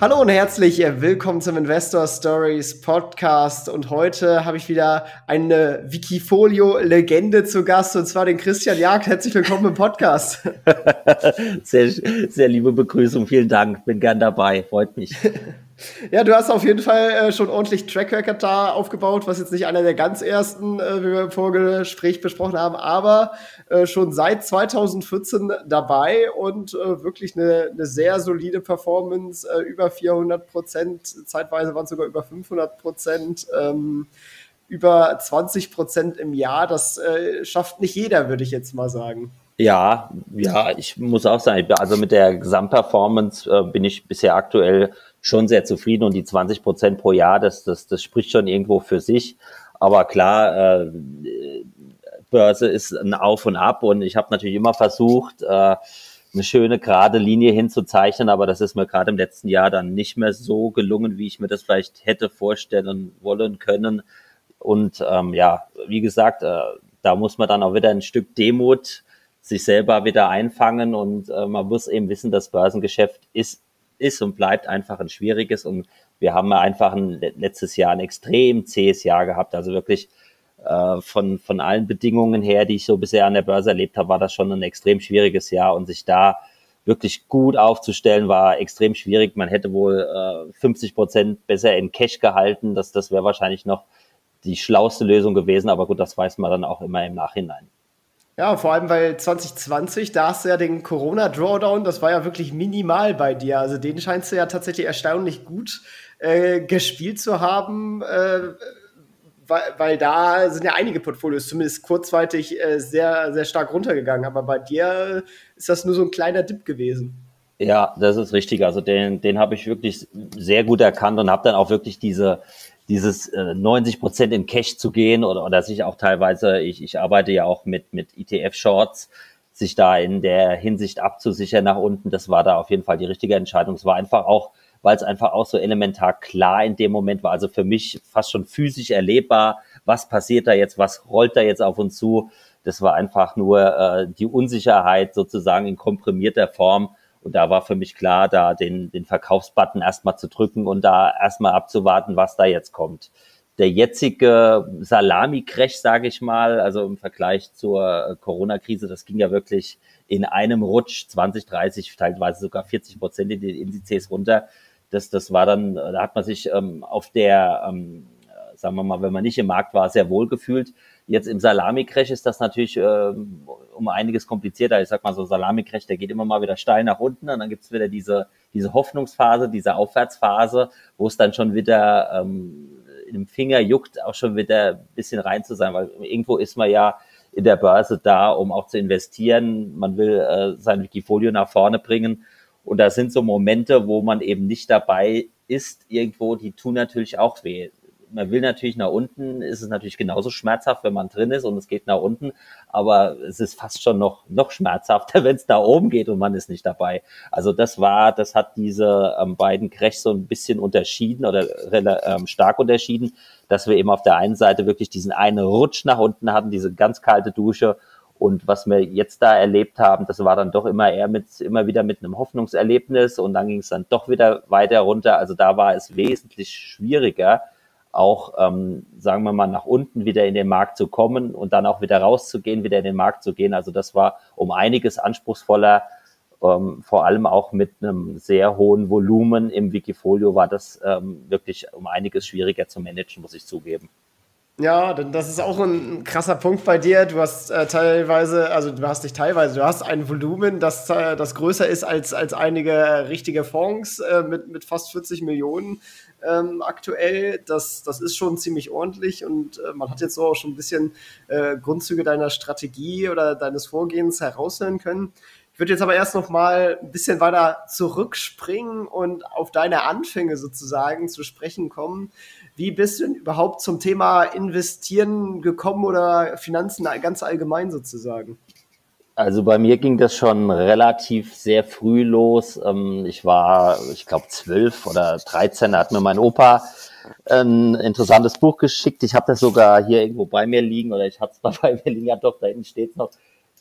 Hallo und herzlich willkommen zum Investor Stories Podcast. Und heute habe ich wieder eine Wikifolio-Legende zu Gast, und zwar den Christian Jagd. Herzlich willkommen im Podcast. sehr, sehr liebe Begrüßung, vielen Dank. Bin gern dabei, freut mich. Ja, du hast auf jeden Fall äh, schon ordentlich Track Record da aufgebaut, was jetzt nicht einer der ganz ersten, äh, wie wir im Vorgespräch besprochen haben, aber äh, schon seit 2014 dabei und äh, wirklich eine, eine sehr solide Performance, äh, über 400 Prozent, zeitweise waren es sogar über 500 Prozent. Ähm, über 20 Prozent im Jahr, das äh, schafft nicht jeder, würde ich jetzt mal sagen. Ja, ja, ich muss auch sagen, also mit der Gesamtperformance bin ich bisher aktuell schon sehr zufrieden und die 20 Prozent pro Jahr, das, das, das spricht schon irgendwo für sich. Aber klar, äh, Börse ist ein Auf und Ab und ich habe natürlich immer versucht, äh, eine schöne gerade Linie hinzuzeichnen, aber das ist mir gerade im letzten Jahr dann nicht mehr so gelungen, wie ich mir das vielleicht hätte vorstellen wollen können. Und ähm, ja, wie gesagt, äh, da muss man dann auch wieder ein Stück Demut sich selber wieder einfangen und äh, man muss eben wissen, das Börsengeschäft ist ist und bleibt einfach ein schwieriges. Und wir haben einfach ein, letztes Jahr ein extrem zähes Jahr gehabt. Also wirklich äh, von, von allen Bedingungen her, die ich so bisher an der Börse erlebt habe, war das schon ein extrem schwieriges Jahr. Und sich da wirklich gut aufzustellen, war extrem schwierig. Man hätte wohl äh, 50 Prozent besser in Cash gehalten. Das, das wäre wahrscheinlich noch die schlauste Lösung gewesen. Aber gut, das weiß man dann auch immer im Nachhinein. Ja, vor allem, weil 2020, da hast du ja den Corona-Drawdown, das war ja wirklich minimal bei dir. Also den scheinst du ja tatsächlich erstaunlich gut äh, gespielt zu haben, äh, weil, weil da sind ja einige Portfolios zumindest kurzzeitig äh, sehr, sehr stark runtergegangen. Aber bei dir ist das nur so ein kleiner Dip gewesen. Ja, das ist richtig. Also den, den habe ich wirklich sehr gut erkannt und habe dann auch wirklich diese dieses äh, 90 Prozent in Cash zu gehen oder, oder sich auch teilweise, ich, ich arbeite ja auch mit, mit ETF-Shorts, sich da in der Hinsicht abzusichern nach unten, das war da auf jeden Fall die richtige Entscheidung. Es war einfach auch, weil es einfach auch so elementar klar in dem Moment war, also für mich fast schon physisch erlebbar, was passiert da jetzt, was rollt da jetzt auf uns zu. Das war einfach nur äh, die Unsicherheit sozusagen in komprimierter Form und da war für mich klar, da den, den Verkaufsbutton erstmal zu drücken und da erstmal abzuwarten, was da jetzt kommt. Der jetzige Salami-Crash, sage ich mal, also im Vergleich zur Corona-Krise, das ging ja wirklich in einem Rutsch 20, 30, teilweise sogar 40 Prozent in den Indizes runter. Das, das war dann, da hat man sich ähm, auf der, ähm, sagen wir mal, wenn man nicht im Markt war, sehr wohl gefühlt. Jetzt im Salami-Crash ist das natürlich äh, um einiges komplizierter. Ich sag mal so, Salami-Crash, der geht immer mal wieder steil nach unten und dann gibt's wieder diese, diese Hoffnungsphase, diese Aufwärtsphase, wo es dann schon wieder ähm, im Finger juckt, auch schon wieder ein bisschen rein zu sein, weil irgendwo ist man ja in der Börse da, um auch zu investieren. Man will äh, sein Wikifolio nach vorne bringen. Und da sind so Momente, wo man eben nicht dabei ist, irgendwo, die tun natürlich auch weh man will natürlich nach unten, ist es natürlich genauso schmerzhaft, wenn man drin ist und es geht nach unten, aber es ist fast schon noch, noch schmerzhafter, wenn es da oben geht und man ist nicht dabei. Also das war, das hat diese ähm, beiden Crashs so ein bisschen unterschieden oder ähm, stark unterschieden, dass wir eben auf der einen Seite wirklich diesen einen Rutsch nach unten hatten, diese ganz kalte Dusche und was wir jetzt da erlebt haben, das war dann doch immer eher mit, immer wieder mit einem Hoffnungserlebnis und dann ging es dann doch wieder weiter runter. Also da war es wesentlich schwieriger, auch, ähm, sagen wir mal, nach unten wieder in den Markt zu kommen und dann auch wieder rauszugehen, wieder in den Markt zu gehen. Also das war um einiges anspruchsvoller, ähm, vor allem auch mit einem sehr hohen Volumen im Wikifolio war das ähm, wirklich um einiges schwieriger zu managen, muss ich zugeben. Ja, das ist auch ein krasser Punkt bei dir. Du hast äh, teilweise, also du hast nicht teilweise, du hast ein Volumen, das, äh, das größer ist als, als einige richtige Fonds äh, mit, mit fast 40 Millionen ähm, aktuell. Das, das ist schon ziemlich ordentlich und äh, man hat jetzt so auch schon ein bisschen äh, Grundzüge deiner Strategie oder deines Vorgehens heraushören können. Ich würde jetzt aber erst noch mal ein bisschen weiter zurückspringen und auf deine Anfänge sozusagen zu sprechen kommen. Wie bist du denn überhaupt zum Thema Investieren gekommen oder Finanzen ganz allgemein sozusagen? Also bei mir ging das schon relativ sehr früh los. Ähm, ich war, ich glaube, zwölf oder dreizehn, da hat mir mein Opa ein interessantes Buch geschickt. Ich habe das sogar hier irgendwo bei mir liegen oder ich hatte es bei mir liegen. Ja doch, da hinten steht noch.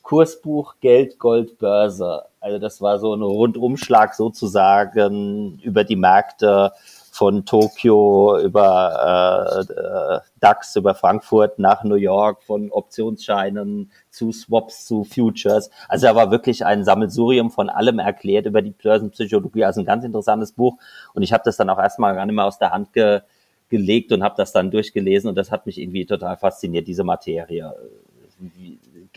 Kursbuch Geld, Gold, Börse. Also das war so ein Rundumschlag sozusagen über die Märkte von Tokio über äh, äh, DAX, über Frankfurt nach New York, von Optionsscheinen zu Swaps zu Futures. Also er war wirklich ein Sammelsurium von allem erklärt über die Börsenpsychologie. Also ein ganz interessantes Buch. Und ich habe das dann auch erstmal gar nicht mehr aus der Hand ge gelegt und habe das dann durchgelesen und das hat mich irgendwie total fasziniert, diese Materie.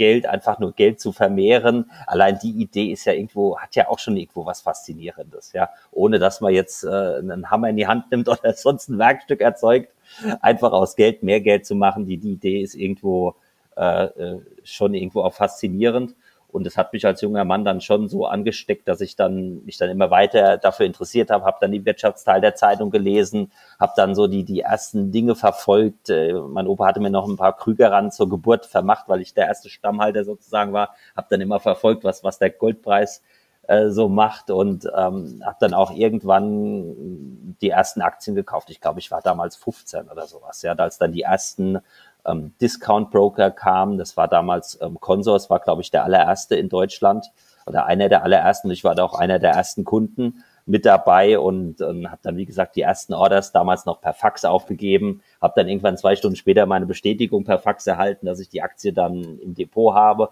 Geld, einfach nur Geld zu vermehren. Allein die Idee ist ja irgendwo, hat ja auch schon irgendwo was Faszinierendes, ja. Ohne dass man jetzt äh, einen Hammer in die Hand nimmt oder sonst ein Werkstück erzeugt, einfach aus Geld mehr Geld zu machen. Die, die Idee ist irgendwo äh, äh schon irgendwo auch faszinierend. Und es hat mich als junger Mann dann schon so angesteckt, dass ich dann mich dann immer weiter dafür interessiert habe, habe dann die Wirtschaftsteil der Zeitung gelesen, habe dann so die die ersten Dinge verfolgt. Äh, mein Opa hatte mir noch ein paar Krüger ran zur Geburt vermacht, weil ich der erste Stammhalter sozusagen war. Habe dann immer verfolgt, was was der Goldpreis äh, so macht und ähm, habe dann auch irgendwann die ersten Aktien gekauft. Ich glaube, ich war damals 15 oder sowas. Ja, als dann die ersten ähm, Discount Broker kam. Das war damals ähm, Consors, war glaube ich der allererste in Deutschland oder einer der allerersten. Ich war da auch einer der ersten Kunden mit dabei und, und habe dann wie gesagt die ersten Orders damals noch per Fax aufgegeben. Habe dann irgendwann zwei Stunden später meine Bestätigung per Fax erhalten, dass ich die Aktie dann im Depot habe.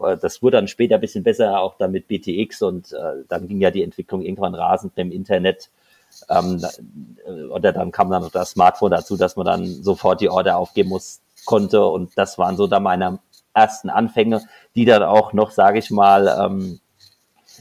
Äh, das wurde dann später ein bisschen besser, auch dann mit BTX und äh, dann ging ja die Entwicklung irgendwann rasend im Internet. Ähm, äh, oder dann kam dann noch das Smartphone dazu, dass man dann sofort die Order aufgeben muss, konnte. Und das waren so da meine ersten Anfänge, die dann auch noch, sage ich mal, ähm,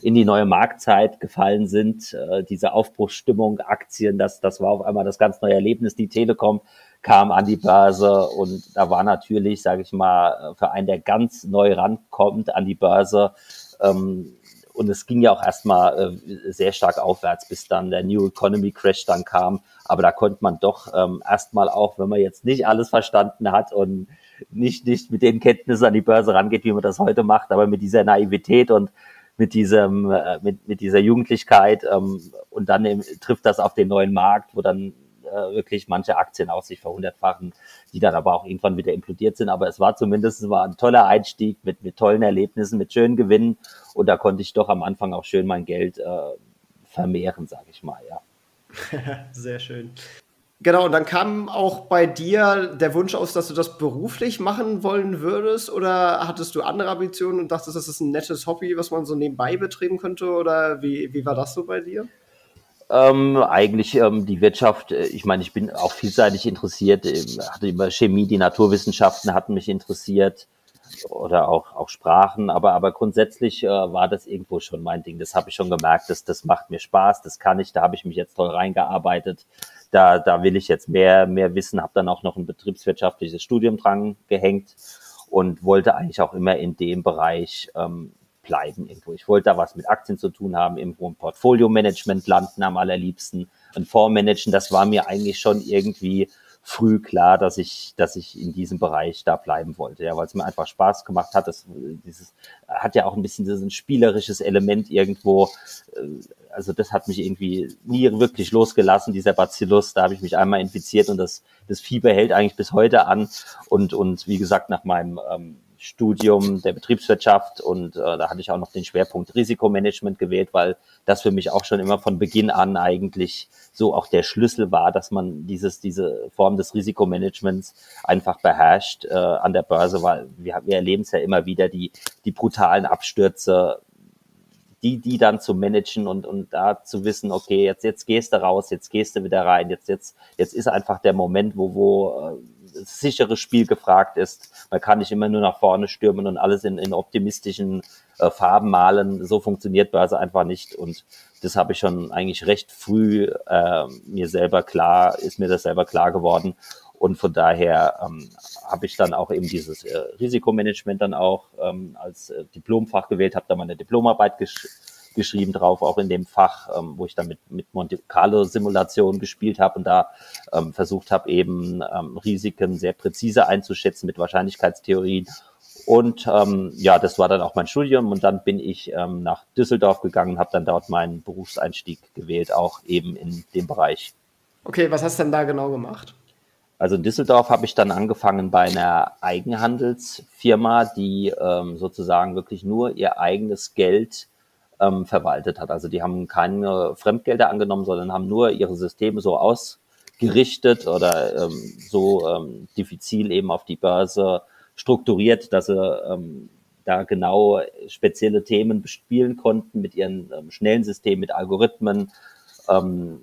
in die neue Marktzeit gefallen sind. Äh, diese Aufbruchsstimmung, Aktien, das, das war auf einmal das ganz neue Erlebnis. Die Telekom kam an die Börse und da war natürlich, sage ich mal, für einen, der ganz neu rankommt an die Börse, ähm, und es ging ja auch erstmal äh, sehr stark aufwärts, bis dann der New Economy Crash dann kam. Aber da konnte man doch ähm, erstmal auch, wenn man jetzt nicht alles verstanden hat und nicht, nicht mit den Kenntnissen an die Börse rangeht, wie man das heute macht, aber mit dieser Naivität und mit diesem, äh, mit, mit dieser Jugendlichkeit ähm, und dann eben, trifft das auf den neuen Markt, wo dann äh, wirklich manche Aktien auch sich verhundertfachen, die dann aber auch irgendwann wieder implodiert sind. Aber es war zumindest es war ein toller Einstieg mit, mit tollen Erlebnissen, mit schönen Gewinnen und da konnte ich doch am Anfang auch schön mein Geld äh, vermehren, sage ich mal, ja. Sehr schön. Genau, und dann kam auch bei dir der Wunsch aus, dass du das beruflich machen wollen würdest oder hattest du andere Ambitionen und dachtest, das ist ein nettes Hobby, was man so nebenbei betrieben könnte oder wie, wie war das so bei dir? Ähm, eigentlich ähm, die Wirtschaft, äh, ich meine, ich bin auch vielseitig interessiert, äh, hatte über Chemie, die Naturwissenschaften hatten mich interessiert oder auch, auch Sprachen, aber, aber grundsätzlich äh, war das irgendwo schon mein Ding. Das habe ich schon gemerkt, das, das macht mir Spaß, das kann ich, da habe ich mich jetzt toll reingearbeitet. Da, da will ich jetzt mehr, mehr wissen, habe dann auch noch ein betriebswirtschaftliches Studium dran gehängt und wollte eigentlich auch immer in dem Bereich ähm, bleiben irgendwo. Ich wollte da was mit Aktien zu tun haben, irgendwo im Portfolio-Management landen am allerliebsten, ein Fonds managen. Das war mir eigentlich schon irgendwie früh klar, dass ich, dass ich in diesem Bereich da bleiben wollte, ja, weil es mir einfach Spaß gemacht hat. Das, dieses hat ja auch ein bisschen ein spielerisches Element irgendwo. Äh, also das hat mich irgendwie nie wirklich losgelassen, dieser Bacillus. Da habe ich mich einmal infiziert und das, das Fieber hält eigentlich bis heute an. Und, und wie gesagt, nach meinem ähm, Studium der Betriebswirtschaft und äh, da hatte ich auch noch den Schwerpunkt Risikomanagement gewählt, weil das für mich auch schon immer von Beginn an eigentlich so auch der Schlüssel war, dass man dieses diese Form des Risikomanagements einfach beherrscht äh, an der Börse, weil wir, wir erleben es ja immer wieder die die brutalen Abstürze die, die dann zu managen und, und da zu wissen, okay, jetzt, jetzt gehst du raus, jetzt gehst du wieder rein, jetzt, jetzt, jetzt ist einfach der Moment, wo, wo äh, sichere Spiel gefragt ist. Man kann nicht immer nur nach vorne stürmen und alles in, in optimistischen äh, Farben malen. So funktioniert Börse einfach nicht. Und das habe ich schon eigentlich recht früh äh, mir selber klar, ist mir das selber klar geworden. Und von daher ähm, habe ich dann auch eben dieses äh, Risikomanagement dann auch ähm, als äh, Diplomfach gewählt, habe da meine Diplomarbeit gesch geschrieben drauf, auch in dem Fach, ähm, wo ich dann mit, mit Monte Carlo Simulationen gespielt habe und da ähm, versucht habe, eben ähm, Risiken sehr präzise einzuschätzen mit Wahrscheinlichkeitstheorien. Und ähm, ja, das war dann auch mein Studium und dann bin ich ähm, nach Düsseldorf gegangen, habe dann dort meinen Berufseinstieg gewählt, auch eben in dem Bereich. Okay, was hast du denn da genau gemacht? Also in Düsseldorf habe ich dann angefangen bei einer Eigenhandelsfirma, die ähm, sozusagen wirklich nur ihr eigenes Geld ähm, verwaltet hat. Also die haben keine Fremdgelder angenommen, sondern haben nur ihre Systeme so ausgerichtet oder ähm, so ähm, diffizil eben auf die Börse strukturiert, dass sie ähm, da genau spezielle Themen bespielen konnten mit ihren ähm, schnellen Systemen, mit Algorithmen, ähm,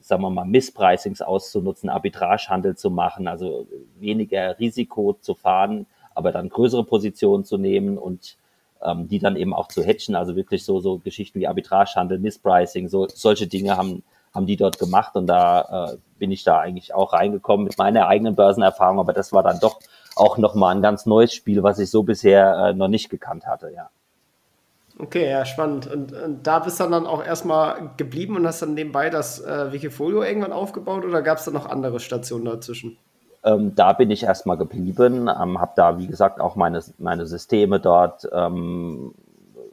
sagen wir mal, Misspricings auszunutzen, Arbitragehandel zu machen, also weniger Risiko zu fahren, aber dann größere Positionen zu nehmen und ähm, die dann eben auch zu hatchen, also wirklich so, so Geschichten wie Arbitragehandel, Misspricing, so, solche Dinge haben, haben die dort gemacht und da äh, bin ich da eigentlich auch reingekommen mit meiner eigenen Börsenerfahrung, aber das war dann doch auch nochmal ein ganz neues Spiel, was ich so bisher äh, noch nicht gekannt hatte, ja. Okay, ja, spannend. Und, und, da bist du dann auch erstmal geblieben und hast dann nebenbei das äh, Wikifolio irgendwann aufgebaut oder gab es da noch andere Stationen dazwischen? Ähm, da bin ich erstmal geblieben, ähm, habe da, wie gesagt, auch meine, meine Systeme dort ähm,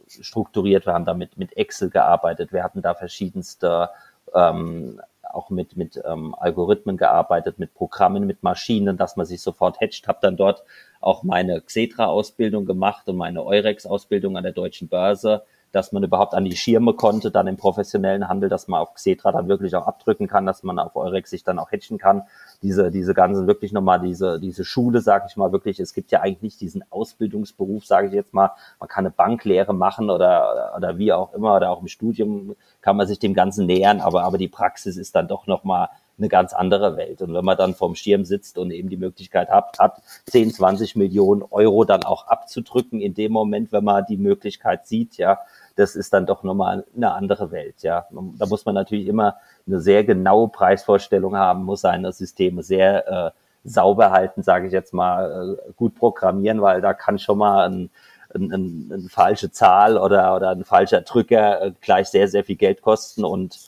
strukturiert. Wir haben da mit, mit Excel gearbeitet. Wir hatten da verschiedenste, ähm, auch mit, mit ähm, Algorithmen gearbeitet, mit Programmen, mit Maschinen, dass man sich sofort hatcht. Habe dann dort auch meine Xetra-Ausbildung gemacht und meine Eurex-Ausbildung an der Deutschen Börse, dass man überhaupt an die Schirme konnte, dann im professionellen Handel, dass man auf Xetra dann wirklich auch abdrücken kann, dass man auf Eurex sich dann auch hatchen kann. Diese, diese ganzen wirklich nochmal, diese, diese Schule, sage ich mal wirklich, es gibt ja eigentlich nicht diesen Ausbildungsberuf, sage ich jetzt mal, man kann eine Banklehre machen oder, oder wie auch immer, oder auch im Studium kann man sich dem Ganzen nähern, aber, aber die Praxis ist dann doch nochmal eine ganz andere Welt. Und wenn man dann vorm Schirm sitzt und eben die Möglichkeit hat, hat 10, 20 Millionen Euro dann auch abzudrücken in dem Moment, wenn man die Möglichkeit sieht, ja, das ist dann doch nochmal eine andere Welt, ja. Da muss man natürlich immer eine sehr genaue Preisvorstellung haben, muss seine Systeme sehr äh, sauber halten, sage ich jetzt mal, äh, gut programmieren, weil da kann schon mal ein, ein, ein, falsche Zahl oder, oder ein falscher Drücker äh, gleich sehr, sehr viel Geld kosten und,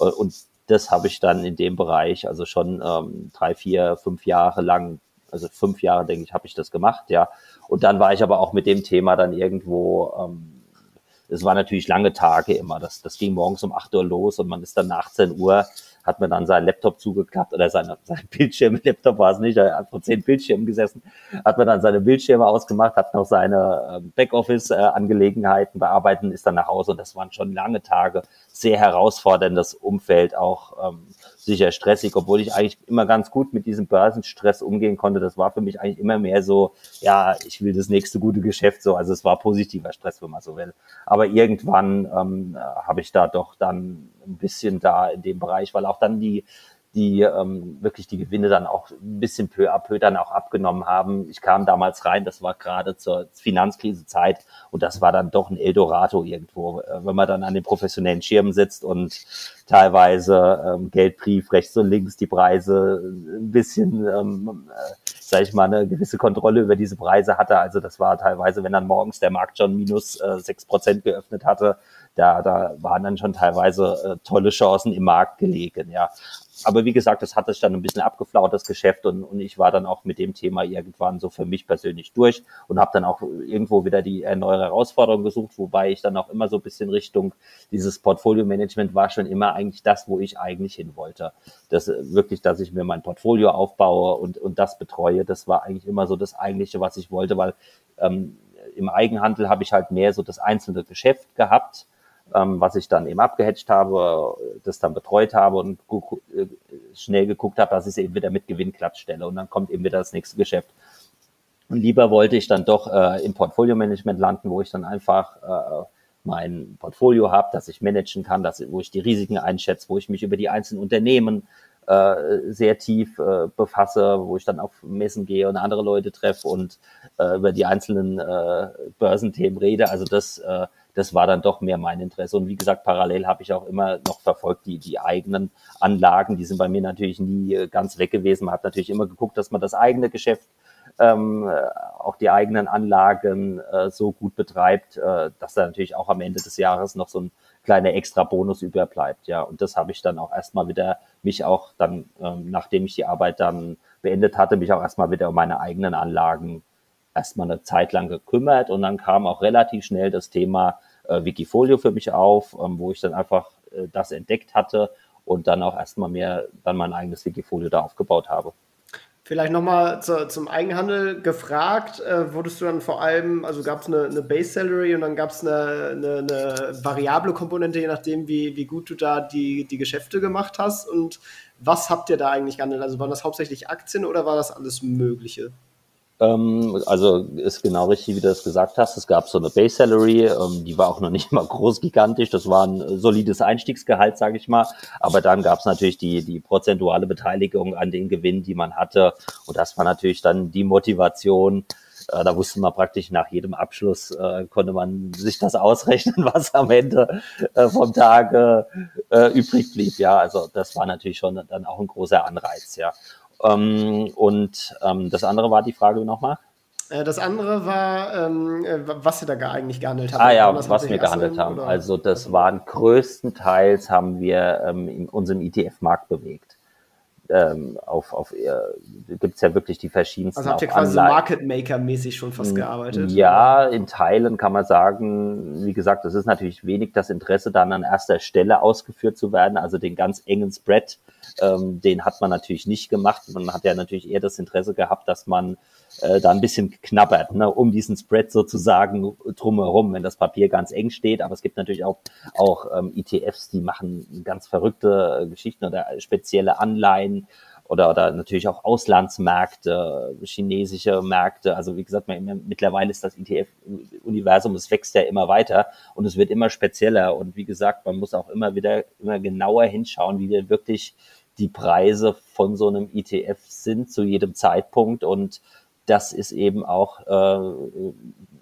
äh, und das habe ich dann in dem Bereich, also schon ähm, drei, vier, fünf Jahre lang, also fünf Jahre, denke ich, habe ich das gemacht, ja. Und dann war ich aber auch mit dem Thema dann irgendwo, ähm, es war natürlich lange Tage immer. Das, das ging morgens um acht Uhr los und man ist dann nach 10 Uhr hat man dann seinen Laptop zugeklappt oder seine, sein Bildschirm, Laptop war es nicht, er hat vor zehn Bildschirmen gesessen, hat man dann seine Bildschirme ausgemacht, hat noch seine ähm, Backoffice-Angelegenheiten bearbeitet und ist dann nach Hause und das waren schon lange Tage, sehr herausforderndes Umfeld, auch ähm, sicher stressig, obwohl ich eigentlich immer ganz gut mit diesem Börsenstress umgehen konnte. Das war für mich eigentlich immer mehr so, ja, ich will das nächste gute Geschäft so. Also es war positiver Stress, wenn man so will. Aber irgendwann ähm, habe ich da doch dann ein bisschen da in dem Bereich, weil auch dann die die ähm, wirklich die Gewinne dann auch ein bisschen peu à peu dann auch abgenommen haben. Ich kam damals rein, das war gerade zur Finanzkrisezeit und das war dann doch ein Eldorado irgendwo, äh, wenn man dann an den professionellen Schirmen sitzt und teilweise ähm, Geldbrief rechts und links die Preise ein bisschen, ähm, äh, sag ich mal, eine gewisse Kontrolle über diese Preise hatte. Also das war teilweise, wenn dann morgens der Markt schon minus äh, sechs äh, Prozent geöffnet hatte, da, da waren dann schon teilweise äh, tolle Chancen im Markt gelegen, ja aber wie gesagt, das hat sich dann ein bisschen abgeflaut, das Geschäft, und, und ich war dann auch mit dem Thema irgendwann so für mich persönlich durch und habe dann auch irgendwo wieder die äh, neue Herausforderung gesucht, wobei ich dann auch immer so ein bisschen Richtung dieses Portfolio-Management war schon immer eigentlich das, wo ich eigentlich hin wollte. Das äh, wirklich, dass ich mir mein Portfolio aufbaue und, und das betreue, das war eigentlich immer so das Eigentliche, was ich wollte, weil ähm, im Eigenhandel habe ich halt mehr so das einzelne Geschäft gehabt ähm, was ich dann eben abgehatcht habe, das dann betreut habe und äh, schnell geguckt habe, dass ich es eben wieder mit Gewinn glatt stelle und dann kommt eben wieder das nächste Geschäft. Und lieber wollte ich dann doch äh, im Portfolio-Management landen, wo ich dann einfach äh, mein Portfolio habe, dass ich managen kann, dass, wo ich die Risiken einschätze, wo ich mich über die einzelnen Unternehmen äh, sehr tief äh, befasse, wo ich dann auf Messen gehe und andere Leute treffe und äh, über die einzelnen äh, Börsenthemen rede. Also das äh, das war dann doch mehr mein Interesse. Und wie gesagt, parallel habe ich auch immer noch verfolgt die, die eigenen Anlagen. Die sind bei mir natürlich nie äh, ganz weg gewesen. Man hat natürlich immer geguckt, dass man das eigene Geschäft ähm, auch die eigenen Anlagen äh, so gut betreibt, äh, dass da natürlich auch am Ende des Jahres noch so ein kleiner extra Bonus überbleibt. Ja, und das habe ich dann auch erstmal wieder mich auch dann, ähm, nachdem ich die Arbeit dann beendet hatte, mich auch erstmal wieder um meine eigenen Anlagen erstmal eine Zeit lang gekümmert und dann kam auch relativ schnell das Thema äh, Wikifolio für mich auf, ähm, wo ich dann einfach äh, das entdeckt hatte und dann auch erstmal mehr dann mein eigenes Wikifolio da aufgebaut habe. Vielleicht nochmal zu, zum Eigenhandel gefragt, äh, wurdest du dann vor allem, also gab es eine, eine, Base Salary und dann gab es eine, eine, eine, variable Komponente, je nachdem, wie, wie gut du da die, die Geschäfte gemacht hast. Und was habt ihr da eigentlich gehandelt? Also waren das hauptsächlich Aktien oder war das alles Mögliche? Ähm, also ist genau richtig, wie du das gesagt hast. Es gab so eine Base Salary, ähm, die war auch noch nicht mal groß gigantisch. Das war ein solides Einstiegsgehalt, sage ich mal. Aber dann gab es natürlich die, die prozentuale Beteiligung an den Gewinn, die man hatte. Und das war natürlich dann die Motivation. Äh, da wusste man praktisch nach jedem Abschluss, äh, konnte man sich das ausrechnen, was am Ende äh, vom Tag äh, übrig blieb. Ja, also das war natürlich schon dann auch ein großer Anreiz. Ja. Ähm, und ähm, das andere war die Frage nochmal? Äh, das andere war, ähm, äh, was Sie da eigentlich gehandelt haben. Ah ja, was, was wir gehandelt haben. Oder? Also das waren größtenteils haben wir in unserem ETF-Markt bewegt ähm, auf, auf äh, gibt es ja wirklich die verschiedensten. Also habt ihr quasi Market Maker-mäßig schon fast gearbeitet? Ja, in Teilen kann man sagen, wie gesagt, es ist natürlich wenig das Interesse, dann an erster Stelle ausgeführt zu werden. Also den ganz engen Spread, ähm, den hat man natürlich nicht gemacht. Man hat ja natürlich eher das Interesse gehabt, dass man äh, da ein bisschen knabbert, ne, um diesen Spread sozusagen drumherum, wenn das Papier ganz eng steht. Aber es gibt natürlich auch, auch ähm, ETFs, die machen ganz verrückte äh, Geschichten oder spezielle Anleihen oder, oder natürlich auch Auslandsmärkte, chinesische Märkte. Also wie gesagt, man, mittlerweile ist das ETF-Universum, es wächst ja immer weiter und es wird immer spezieller. Und wie gesagt, man muss auch immer wieder immer genauer hinschauen, wie denn wirklich die Preise von so einem ETF sind zu jedem Zeitpunkt und das ist eben auch äh,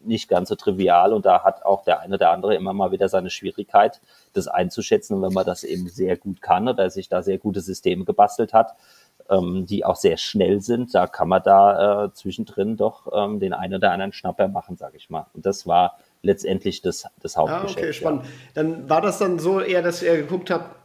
nicht ganz so trivial und da hat auch der eine oder andere immer mal wieder seine Schwierigkeit, das einzuschätzen. Und wenn man das eben sehr gut kann oder sich da sehr gute Systeme gebastelt hat, ähm, die auch sehr schnell sind, da kann man da äh, zwischendrin doch ähm, den einen oder anderen Schnapper machen, sage ich mal. Und das war letztendlich das, das Hauptgeschäft. Ah, okay, spannend. Ja. Dann war das dann so eher, dass ihr geguckt habt,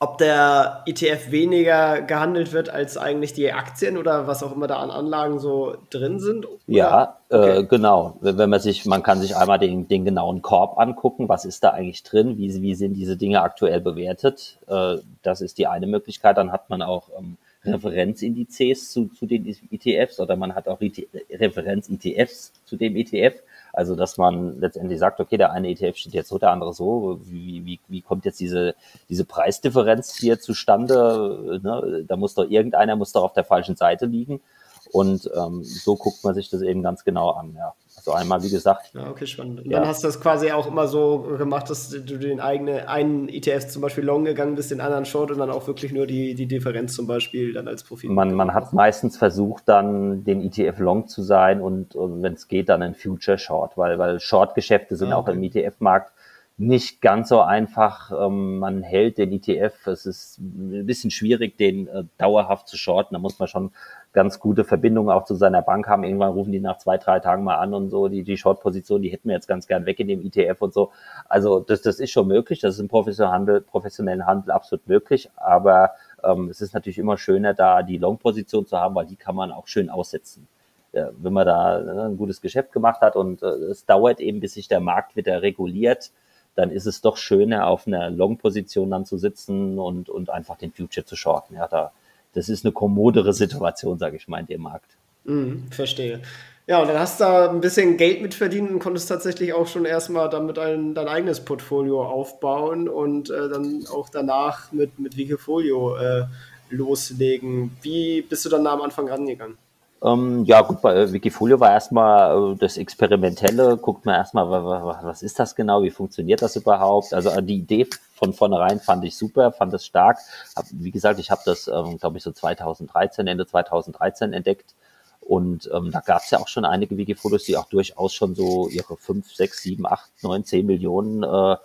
ob der ETF weniger gehandelt wird als eigentlich die Aktien oder was auch immer da an Anlagen so drin sind? Oder? Ja, äh, okay. äh, genau. Wenn man sich, man kann sich einmal den, den genauen Korb angucken, was ist da eigentlich drin, wie, wie sind diese Dinge aktuell bewertet. Äh, das ist die eine Möglichkeit. Dann hat man auch ähm, Referenzindizes zu, zu den ETFs oder man hat auch Referenz-ETFs zu dem ETF. Also, dass man letztendlich sagt, okay, der eine ETF steht jetzt so, der andere so. Wie, wie, wie kommt jetzt diese, diese Preisdifferenz hier zustande? Ne? Da muss doch irgendeiner muss doch auf der falschen Seite liegen. Und ähm, so guckt man sich das eben ganz genau an, ja. Also einmal, wie gesagt. Ja, okay, spannend. Und ja. dann hast du das quasi auch immer so gemacht, dass du den eigenen einen ETF zum Beispiel long gegangen bist, den anderen short und dann auch wirklich nur die, die Differenz zum Beispiel dann als Profil. Man, man hat meistens versucht, dann den ETF long zu sein und, und wenn es geht, dann ein Future Short, weil, weil Short-Geschäfte sind ah, okay. auch im ETF-Markt nicht ganz so einfach. Ähm, man hält den ETF. Es ist ein bisschen schwierig, den äh, dauerhaft zu shorten. Da muss man schon ganz gute Verbindungen auch zu seiner Bank haben. Irgendwann rufen die nach zwei, drei Tagen mal an und so, die, die Short-Position, die hätten wir jetzt ganz gern weg in dem ETF und so. Also das, das ist schon möglich, das ist im professionellen Handel, absolut möglich, aber ähm, es ist natürlich immer schöner, da die Long-Position zu haben, weil die kann man auch schön aussetzen. Ja, wenn man da ne, ein gutes Geschäft gemacht hat und äh, es dauert eben, bis sich der Markt wieder reguliert, dann ist es doch schöner, auf einer Long-Position dann zu sitzen und, und einfach den Future zu shorten. Ja, da, das ist eine kommodere Situation, sage ich mal, in dem Markt. Mhm, verstehe. Ja, und dann hast du da ein bisschen Geld mitverdient und konntest tatsächlich auch schon erstmal damit ein, dein eigenes Portfolio aufbauen und äh, dann auch danach mit, mit Wikifolio äh, loslegen. Wie bist du dann da am Anfang rangegangen? Ähm, ja, gut, bei Wikifolio war erstmal äh, das Experimentelle. Guckt man erstmal, was ist das genau, wie funktioniert das überhaupt? Also äh, die Idee von vornherein fand ich super, fand es stark. Hab, wie gesagt, ich habe das, ähm, glaube ich, so 2013, Ende 2013 entdeckt. Und ähm, da gab es ja auch schon einige Wikifolios, die auch durchaus schon so ihre 5, 6, 7, 8, 9, 10 Millionen äh,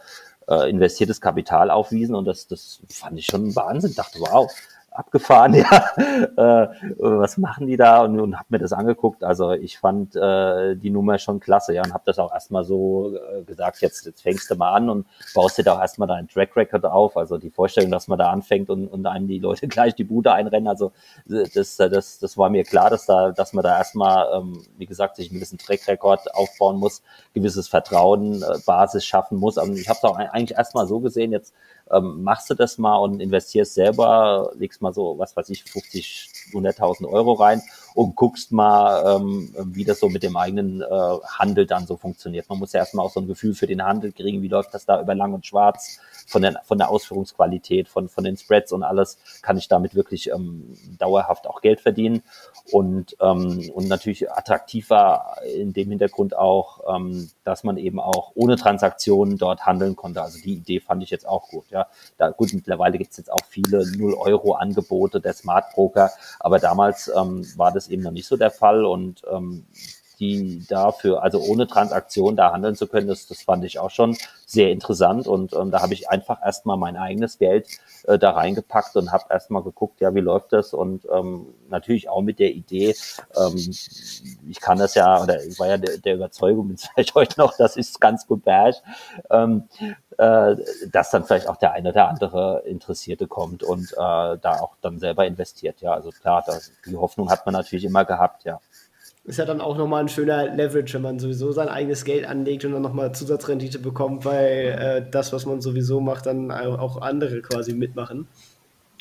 äh, investiertes Kapital aufwiesen. Und das, das fand ich schon Wahnsinn. Dachte, wow, abgefahren, ja, äh, was machen die da und, und habe mir das angeguckt. Also ich fand äh, die Nummer schon klasse, ja, und habe das auch erstmal so äh, gesagt, jetzt, jetzt fängst du mal an und baust dir da auch erstmal deinen Track Record auf. Also die Vorstellung, dass man da anfängt und, und einem die Leute gleich die Bude einrennen, also das, das, das war mir klar, dass da, dass man da erstmal, ähm, wie gesagt, sich ein bisschen Track Record aufbauen muss, gewisses Vertrauen, äh, Basis schaffen muss. Aber ich habe es auch eigentlich erstmal so gesehen, jetzt ähm, machst du das mal und investierst selber, legst mal so, was weiß ich, 50, 100.000 Euro rein und guckst mal, ähm, wie das so mit dem eigenen äh, Handel dann so funktioniert. Man muss ja erstmal auch so ein Gefühl für den Handel kriegen, wie läuft das da über lang und schwarz, von der, von der Ausführungsqualität, von, von den Spreads und alles, kann ich damit wirklich ähm, dauerhaft auch Geld verdienen. Und, ähm, und natürlich attraktiv war in dem Hintergrund auch, ähm, dass man eben auch ohne Transaktionen dort handeln konnte. Also die Idee fand ich jetzt auch gut. Ja, da, gut, mittlerweile gibt es jetzt auch viele 0-Euro-Angebote der Smart Broker, aber damals ähm, war das eben noch nicht so der Fall. Und ähm, die dafür, also ohne Transaktion da handeln zu können, das, das fand ich auch schon sehr interessant. Und ähm, da habe ich einfach erstmal mein eigenes Geld äh, da reingepackt und habe erstmal geguckt, ja, wie läuft das? Und ähm, natürlich auch mit der Idee, ähm, ich kann das ja, oder ich war ja der, der Überzeugung, bin vielleicht heute noch, dass ich ganz gut beherrsche, ähm, äh, dass dann vielleicht auch der eine oder andere Interessierte kommt und äh, da auch dann selber investiert. Ja, also klar, das, die Hoffnung hat man natürlich immer gehabt, ja ist ja dann auch nochmal ein schöner Leverage, wenn man sowieso sein eigenes Geld anlegt und dann nochmal Zusatzrendite bekommt, weil äh, das, was man sowieso macht, dann auch andere quasi mitmachen.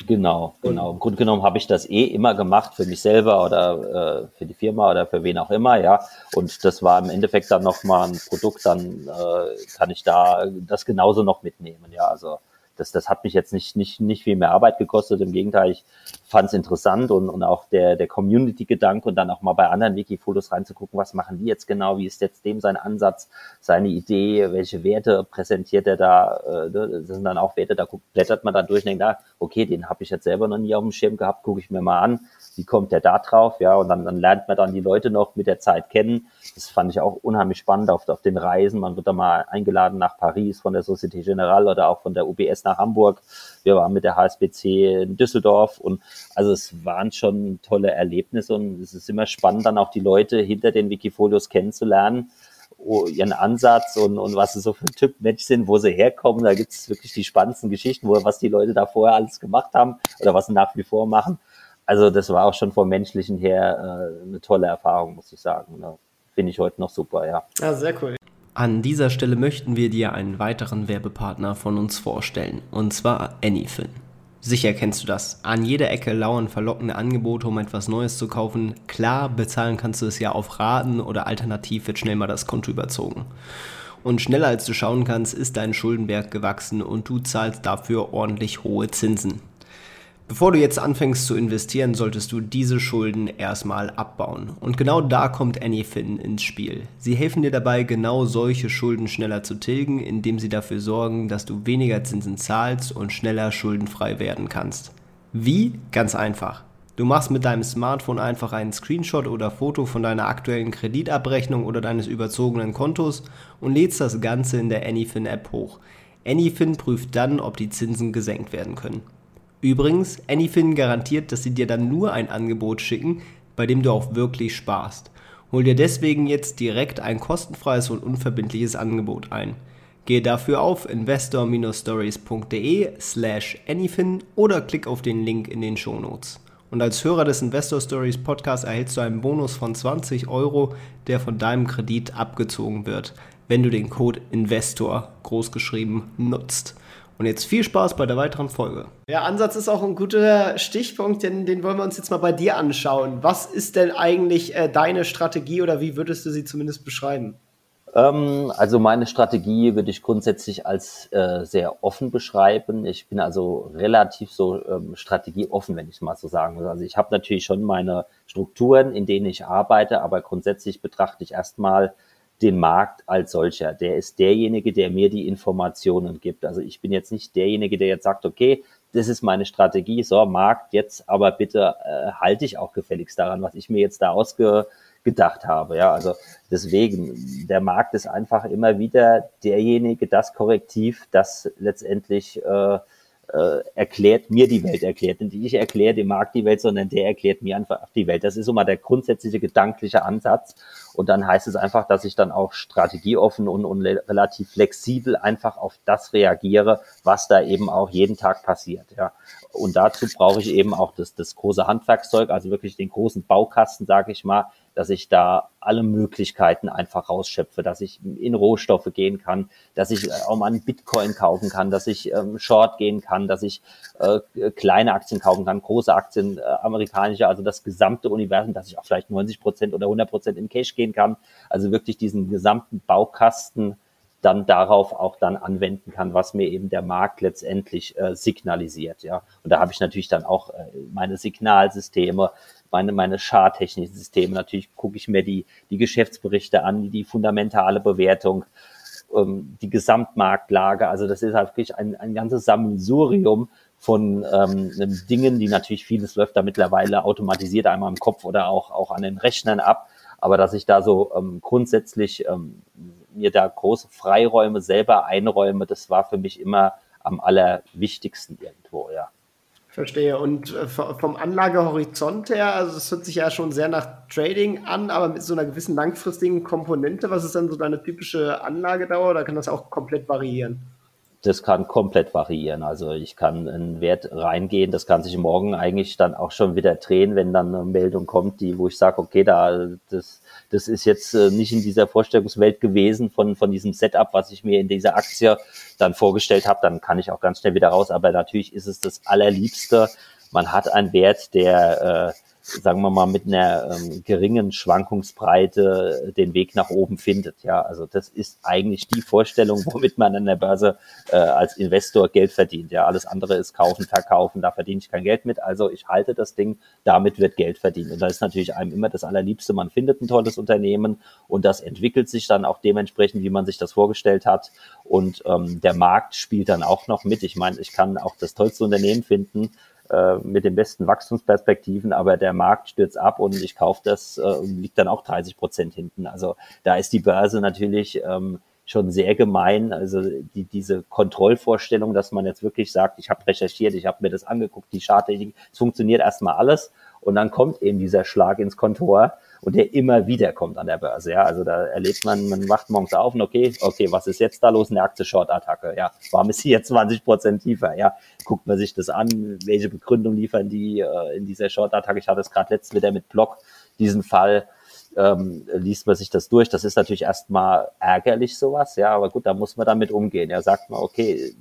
Genau, genau. Im Grunde genommen habe ich das eh immer gemacht für mich selber oder äh, für die Firma oder für wen auch immer, ja. Und das war im Endeffekt dann nochmal ein Produkt, dann äh, kann ich da das genauso noch mitnehmen, ja. Also das, das hat mich jetzt nicht, nicht, nicht viel mehr Arbeit gekostet. Im Gegenteil, ich fand es interessant und, und auch der, der Community-Gedanke und dann auch mal bei anderen Wikifotos reinzugucken, was machen die jetzt genau, wie ist jetzt dem sein Ansatz, seine Idee, welche Werte präsentiert er da. Äh, ne, das sind dann auch Werte, da blättert man dann durch und denkt, ah, okay, den habe ich jetzt selber noch nie auf dem Schirm gehabt, gucke ich mir mal an wie kommt der da drauf, ja, und dann, dann lernt man dann die Leute noch mit der Zeit kennen. Das fand ich auch unheimlich spannend auf, auf den Reisen. Man wird da mal eingeladen nach Paris von der Société Générale oder auch von der UBS nach Hamburg. Wir waren mit der HSBC in Düsseldorf und also es waren schon tolle Erlebnisse und es ist immer spannend, dann auch die Leute hinter den Wikifolios kennenzulernen oh, ihren Ansatz und, und was sie so für ein Typ Mensch sind, wo sie herkommen. Da gibt es wirklich die spannendsten Geschichten, wo was die Leute da vorher alles gemacht haben oder was sie nach wie vor machen also das war auch schon vom Menschlichen her äh, eine tolle Erfahrung, muss ich sagen. Finde ich heute noch super, ja. Ja, sehr cool. An dieser Stelle möchten wir dir einen weiteren Werbepartner von uns vorstellen, und zwar Anyfin. Sicher kennst du das. An jeder Ecke lauern verlockende Angebote, um etwas Neues zu kaufen. Klar, bezahlen kannst du es ja auf Raten oder alternativ wird schnell mal das Konto überzogen. Und schneller als du schauen kannst, ist dein Schuldenberg gewachsen und du zahlst dafür ordentlich hohe Zinsen. Bevor du jetzt anfängst zu investieren, solltest du diese Schulden erstmal abbauen. Und genau da kommt Anyfin ins Spiel. Sie helfen dir dabei, genau solche Schulden schneller zu tilgen, indem sie dafür sorgen, dass du weniger Zinsen zahlst und schneller schuldenfrei werden kannst. Wie? Ganz einfach. Du machst mit deinem Smartphone einfach einen Screenshot oder Foto von deiner aktuellen Kreditabrechnung oder deines überzogenen Kontos und lädst das Ganze in der Anyfin App hoch. Anyfin prüft dann, ob die Zinsen gesenkt werden können. Übrigens, Anyfin garantiert, dass sie dir dann nur ein Angebot schicken, bei dem du auch wirklich sparst. Hol dir deswegen jetzt direkt ein kostenfreies und unverbindliches Angebot ein. Gehe dafür auf investor-stories.de slash anyfin oder klick auf den Link in den Shownotes. Und als Hörer des Investor Stories Podcasts erhältst du einen Bonus von 20 Euro, der von deinem Kredit abgezogen wird, wenn du den Code INVESTOR großgeschrieben nutzt. Und jetzt viel Spaß bei der weiteren Folge. Ja, Ansatz ist auch ein guter Stichpunkt, denn den wollen wir uns jetzt mal bei dir anschauen. Was ist denn eigentlich äh, deine Strategie oder wie würdest du sie zumindest beschreiben? Ähm, also meine Strategie würde ich grundsätzlich als äh, sehr offen beschreiben. Ich bin also relativ so ähm, strategieoffen, wenn ich mal so sagen will. Also ich habe natürlich schon meine Strukturen, in denen ich arbeite, aber grundsätzlich betrachte ich erstmal den Markt als solcher. Der ist derjenige, der mir die Informationen gibt. Also ich bin jetzt nicht derjenige, der jetzt sagt, okay, das ist meine Strategie, so Markt, jetzt aber bitte äh, halte ich auch gefälligst daran, was ich mir jetzt da ausgedacht habe. Ja, also deswegen, der Markt ist einfach immer wieder derjenige, das Korrektiv, das letztendlich äh, äh, erklärt mir die Welt, erklärt nicht ich erkläre dem Markt die Welt, sondern der erklärt mir einfach die Welt. Das ist so mal der grundsätzliche gedankliche Ansatz. Und dann heißt es einfach, dass ich dann auch strategieoffen und, und relativ flexibel einfach auf das reagiere, was da eben auch jeden Tag passiert. Ja. Und dazu brauche ich eben auch das, das große Handwerkszeug, also wirklich den großen Baukasten, sage ich mal, dass ich da alle Möglichkeiten einfach rausschöpfe, dass ich in Rohstoffe gehen kann, dass ich auch mal einen Bitcoin kaufen kann, dass ich ähm, Short gehen kann, dass ich äh, kleine Aktien kaufen kann, große Aktien, äh, amerikanische, also das gesamte Universum, dass ich auch vielleicht 90 Prozent oder 100 Prozent in Cash gehen kann. Also wirklich diesen gesamten Baukasten dann darauf auch dann anwenden kann, was mir eben der Markt letztendlich äh, signalisiert. Ja, und da habe ich natürlich dann auch äh, meine Signalsysteme, meine meine charttechnischen Systeme. Natürlich gucke ich mir die die Geschäftsberichte an, die fundamentale Bewertung, ähm, die Gesamtmarktlage. Also das ist halt wirklich ein, ein ganzes Sammelsurium von ähm, Dingen, die natürlich vieles läuft da mittlerweile automatisiert einmal im Kopf oder auch auch an den Rechnern ab. Aber dass ich da so ähm, grundsätzlich ähm, mir da große Freiräume selber einräume, das war für mich immer am allerwichtigsten irgendwo, ja. Verstehe. Und äh, vom Anlagehorizont her, also es hört sich ja schon sehr nach Trading an, aber mit so einer gewissen langfristigen Komponente. Was ist dann so deine typische Anlagedauer? Oder kann das auch komplett variieren? Das kann komplett variieren. Also ich kann einen Wert reingehen, das kann sich morgen eigentlich dann auch schon wieder drehen, wenn dann eine Meldung kommt, die, wo ich sage, okay, da das, das ist jetzt äh, nicht in dieser Vorstellungswelt gewesen von, von diesem Setup, was ich mir in dieser Aktie dann vorgestellt habe, dann kann ich auch ganz schnell wieder raus. Aber natürlich ist es das Allerliebste. Man hat einen Wert, der äh, sagen wir mal, mit einer ähm, geringen Schwankungsbreite den Weg nach oben findet. Ja, also das ist eigentlich die Vorstellung, womit man an der Börse äh, als Investor Geld verdient. Ja, alles andere ist kaufen, verkaufen, da verdiene ich kein Geld mit. Also ich halte das Ding, damit wird Geld verdient. Und da ist natürlich einem immer das Allerliebste, man findet ein tolles Unternehmen und das entwickelt sich dann auch dementsprechend, wie man sich das vorgestellt hat. Und ähm, der Markt spielt dann auch noch mit. Ich meine, ich kann auch das tollste Unternehmen finden, äh, mit den besten Wachstumsperspektiven, aber der Markt stürzt ab und ich kaufe das äh, und liegt dann auch 30 Prozent hinten. Also da ist die Börse natürlich ähm, schon sehr gemein. Also die, diese Kontrollvorstellung, dass man jetzt wirklich sagt, ich habe recherchiert, ich habe mir das angeguckt, die Charttechnik, es funktioniert erstmal alles und dann kommt eben dieser Schlag ins Kontor und der immer wieder kommt an der Börse. Ja, also da erlebt man, man wacht morgens auf und okay, okay, was ist jetzt da los? Eine Aktie-Short-Attacke. Ja, warum ist sie jetzt 20 Prozent tiefer? Ja, guckt man sich das an, welche Begründung liefern die äh, in dieser Short-Attacke? Ich hatte es gerade letztens wieder mit Block, diesen Fall ähm, liest man sich das durch. Das ist natürlich erstmal ärgerlich sowas, ja, aber gut, da muss man damit umgehen. Ja, sagt man, okay,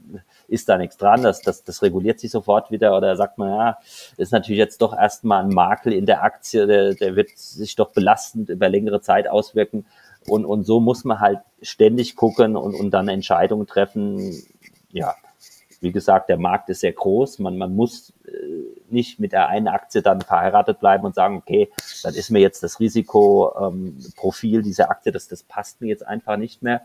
ist da nichts dran, das, das, das reguliert sich sofort wieder oder sagt man, ja, ist natürlich jetzt doch erstmal ein Makel in der Aktie, der, der wird sich doch belastend über längere Zeit auswirken. Und, und so muss man halt ständig gucken und, und dann Entscheidungen treffen. Ja, wie gesagt, der Markt ist sehr groß. Man, man muss äh, nicht mit der einen Aktie dann verheiratet bleiben und sagen, okay, dann ist mir jetzt das Risikoprofil ähm, dieser Aktie, das, das passt mir jetzt einfach nicht mehr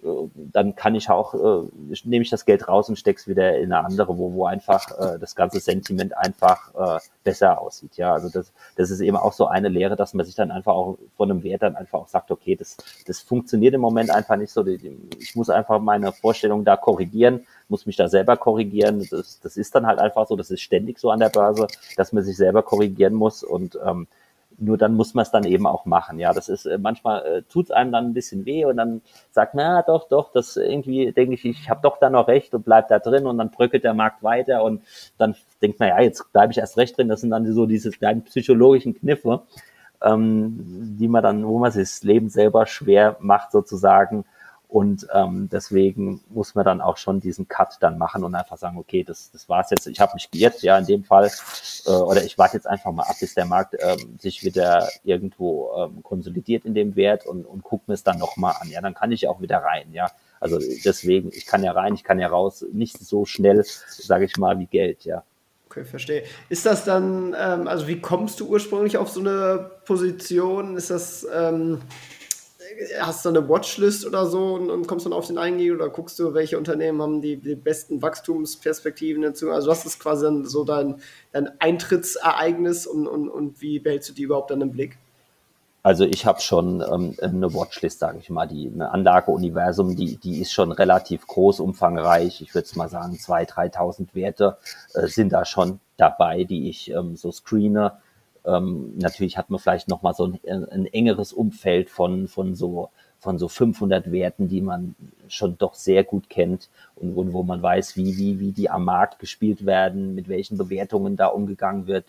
dann kann ich auch, äh, nehme ich das Geld raus und stecke es wieder in eine andere, wo, wo einfach äh, das ganze Sentiment einfach äh, besser aussieht. Ja, also das, das ist eben auch so eine Lehre, dass man sich dann einfach auch von einem Wert dann einfach auch sagt, okay, das, das funktioniert im Moment einfach nicht so. Ich muss einfach meine Vorstellung da korrigieren, muss mich da selber korrigieren. Das, das ist dann halt einfach so, das ist ständig so an der Börse, dass man sich selber korrigieren muss und ähm, nur dann muss man es dann eben auch machen. Ja, das ist äh, manchmal äh, tut es einem dann ein bisschen weh und dann sagt, na doch, doch, das irgendwie denke ich, ich habe doch da noch recht und bleib da drin und dann bröckelt der Markt weiter und dann denkt man, ja, jetzt bleibe ich erst recht drin. Das sind dann so diese kleinen psychologischen Kniffe, ähm, die man dann, wo man sich das Leben selber schwer macht sozusagen und ähm, deswegen muss man dann auch schon diesen Cut dann machen und einfach sagen, okay, das, das war's jetzt. Ich habe mich geirrt, ja, in dem Fall. Äh, oder ich warte jetzt einfach mal ab, bis der Markt ähm, sich wieder irgendwo ähm, konsolidiert in dem Wert und, und guck mir es dann nochmal an. Ja, dann kann ich auch wieder rein, ja. Also deswegen, ich kann ja rein, ich kann ja raus, nicht so schnell, sage ich mal, wie Geld, ja. Okay, verstehe. Ist das dann, ähm, also wie kommst du ursprünglich auf so eine Position? Ist das, ähm, hast du eine Watchlist oder so und, und, kommst dann auf den Eingang oder guckst du, welche Unternehmen haben die, die besten Wachstumsperspektiven dazu? Also was ist quasi dann so dein, dein Eintrittsereignis und, und, und wie behältst du die überhaupt dann im Blick? Also ich habe schon ähm, eine Watchlist, sage ich mal, die eine Anlage Universum, die die ist schon relativ groß, umfangreich. Ich würde mal sagen, 2.000, 3.000 Werte äh, sind da schon dabei, die ich ähm, so screene. Ähm, natürlich hat man vielleicht noch mal so ein, ein engeres Umfeld von von so von so 500 Werten, die man schon doch sehr gut kennt und wo, wo man weiß, wie, wie, wie die am Markt gespielt werden, mit welchen Bewertungen da umgegangen wird,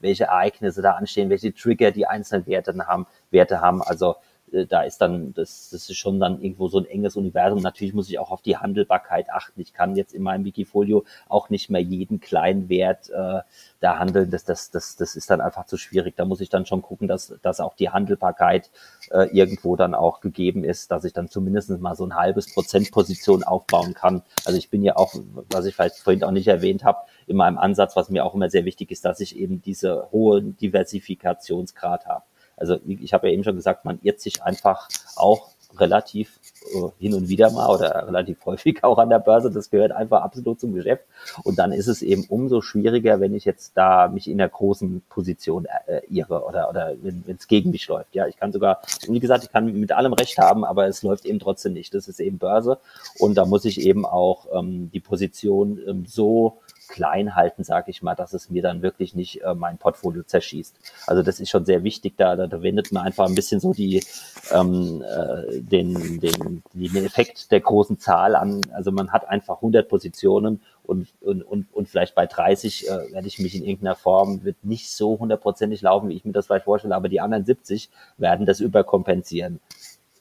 welche Ereignisse da anstehen, welche Trigger die einzelnen Werte haben, Werte haben. Also äh, da ist dann, das, das ist schon dann irgendwo so ein enges Universum. Natürlich muss ich auch auf die Handelbarkeit achten. Ich kann jetzt in meinem Wikifolio auch nicht mehr jeden kleinen Wert äh, da handeln. Das, das, das, das ist dann einfach zu schwierig. Da muss ich dann schon gucken, dass, dass auch die Handelbarkeit äh, irgendwo dann auch gegeben ist, dass ich dann zumindest mal so ein halbes Prozent Position aufbauen kann. Also ich bin ja auch, was ich vielleicht vorhin auch nicht erwähnt habe, in meinem Ansatz, was mir auch immer sehr wichtig ist, dass ich eben diese hohen Diversifikationsgrad habe. Also ich habe ja eben schon gesagt, man irrt sich einfach auch relativ äh, hin und wieder mal oder relativ häufig auch an der Börse. Das gehört einfach absolut zum Geschäft. Und dann ist es eben umso schwieriger, wenn ich jetzt da mich in der großen Position äh, irre oder, oder wenn es gegen mich läuft. Ja, ich kann sogar, wie gesagt, ich kann mit allem Recht haben, aber es läuft eben trotzdem nicht. Das ist eben Börse. Und da muss ich eben auch ähm, die Position ähm, so klein halten, sage ich mal, dass es mir dann wirklich nicht äh, mein Portfolio zerschießt. Also das ist schon sehr wichtig, da, da, wendet man einfach ein bisschen so die, ähm, äh, den, den, den Effekt der großen Zahl an. Also man hat einfach 100 Positionen und, und, und, und vielleicht bei 30 äh, werde ich mich in irgendeiner Form, wird nicht so hundertprozentig laufen, wie ich mir das vielleicht vorstelle, aber die anderen 70 werden das überkompensieren.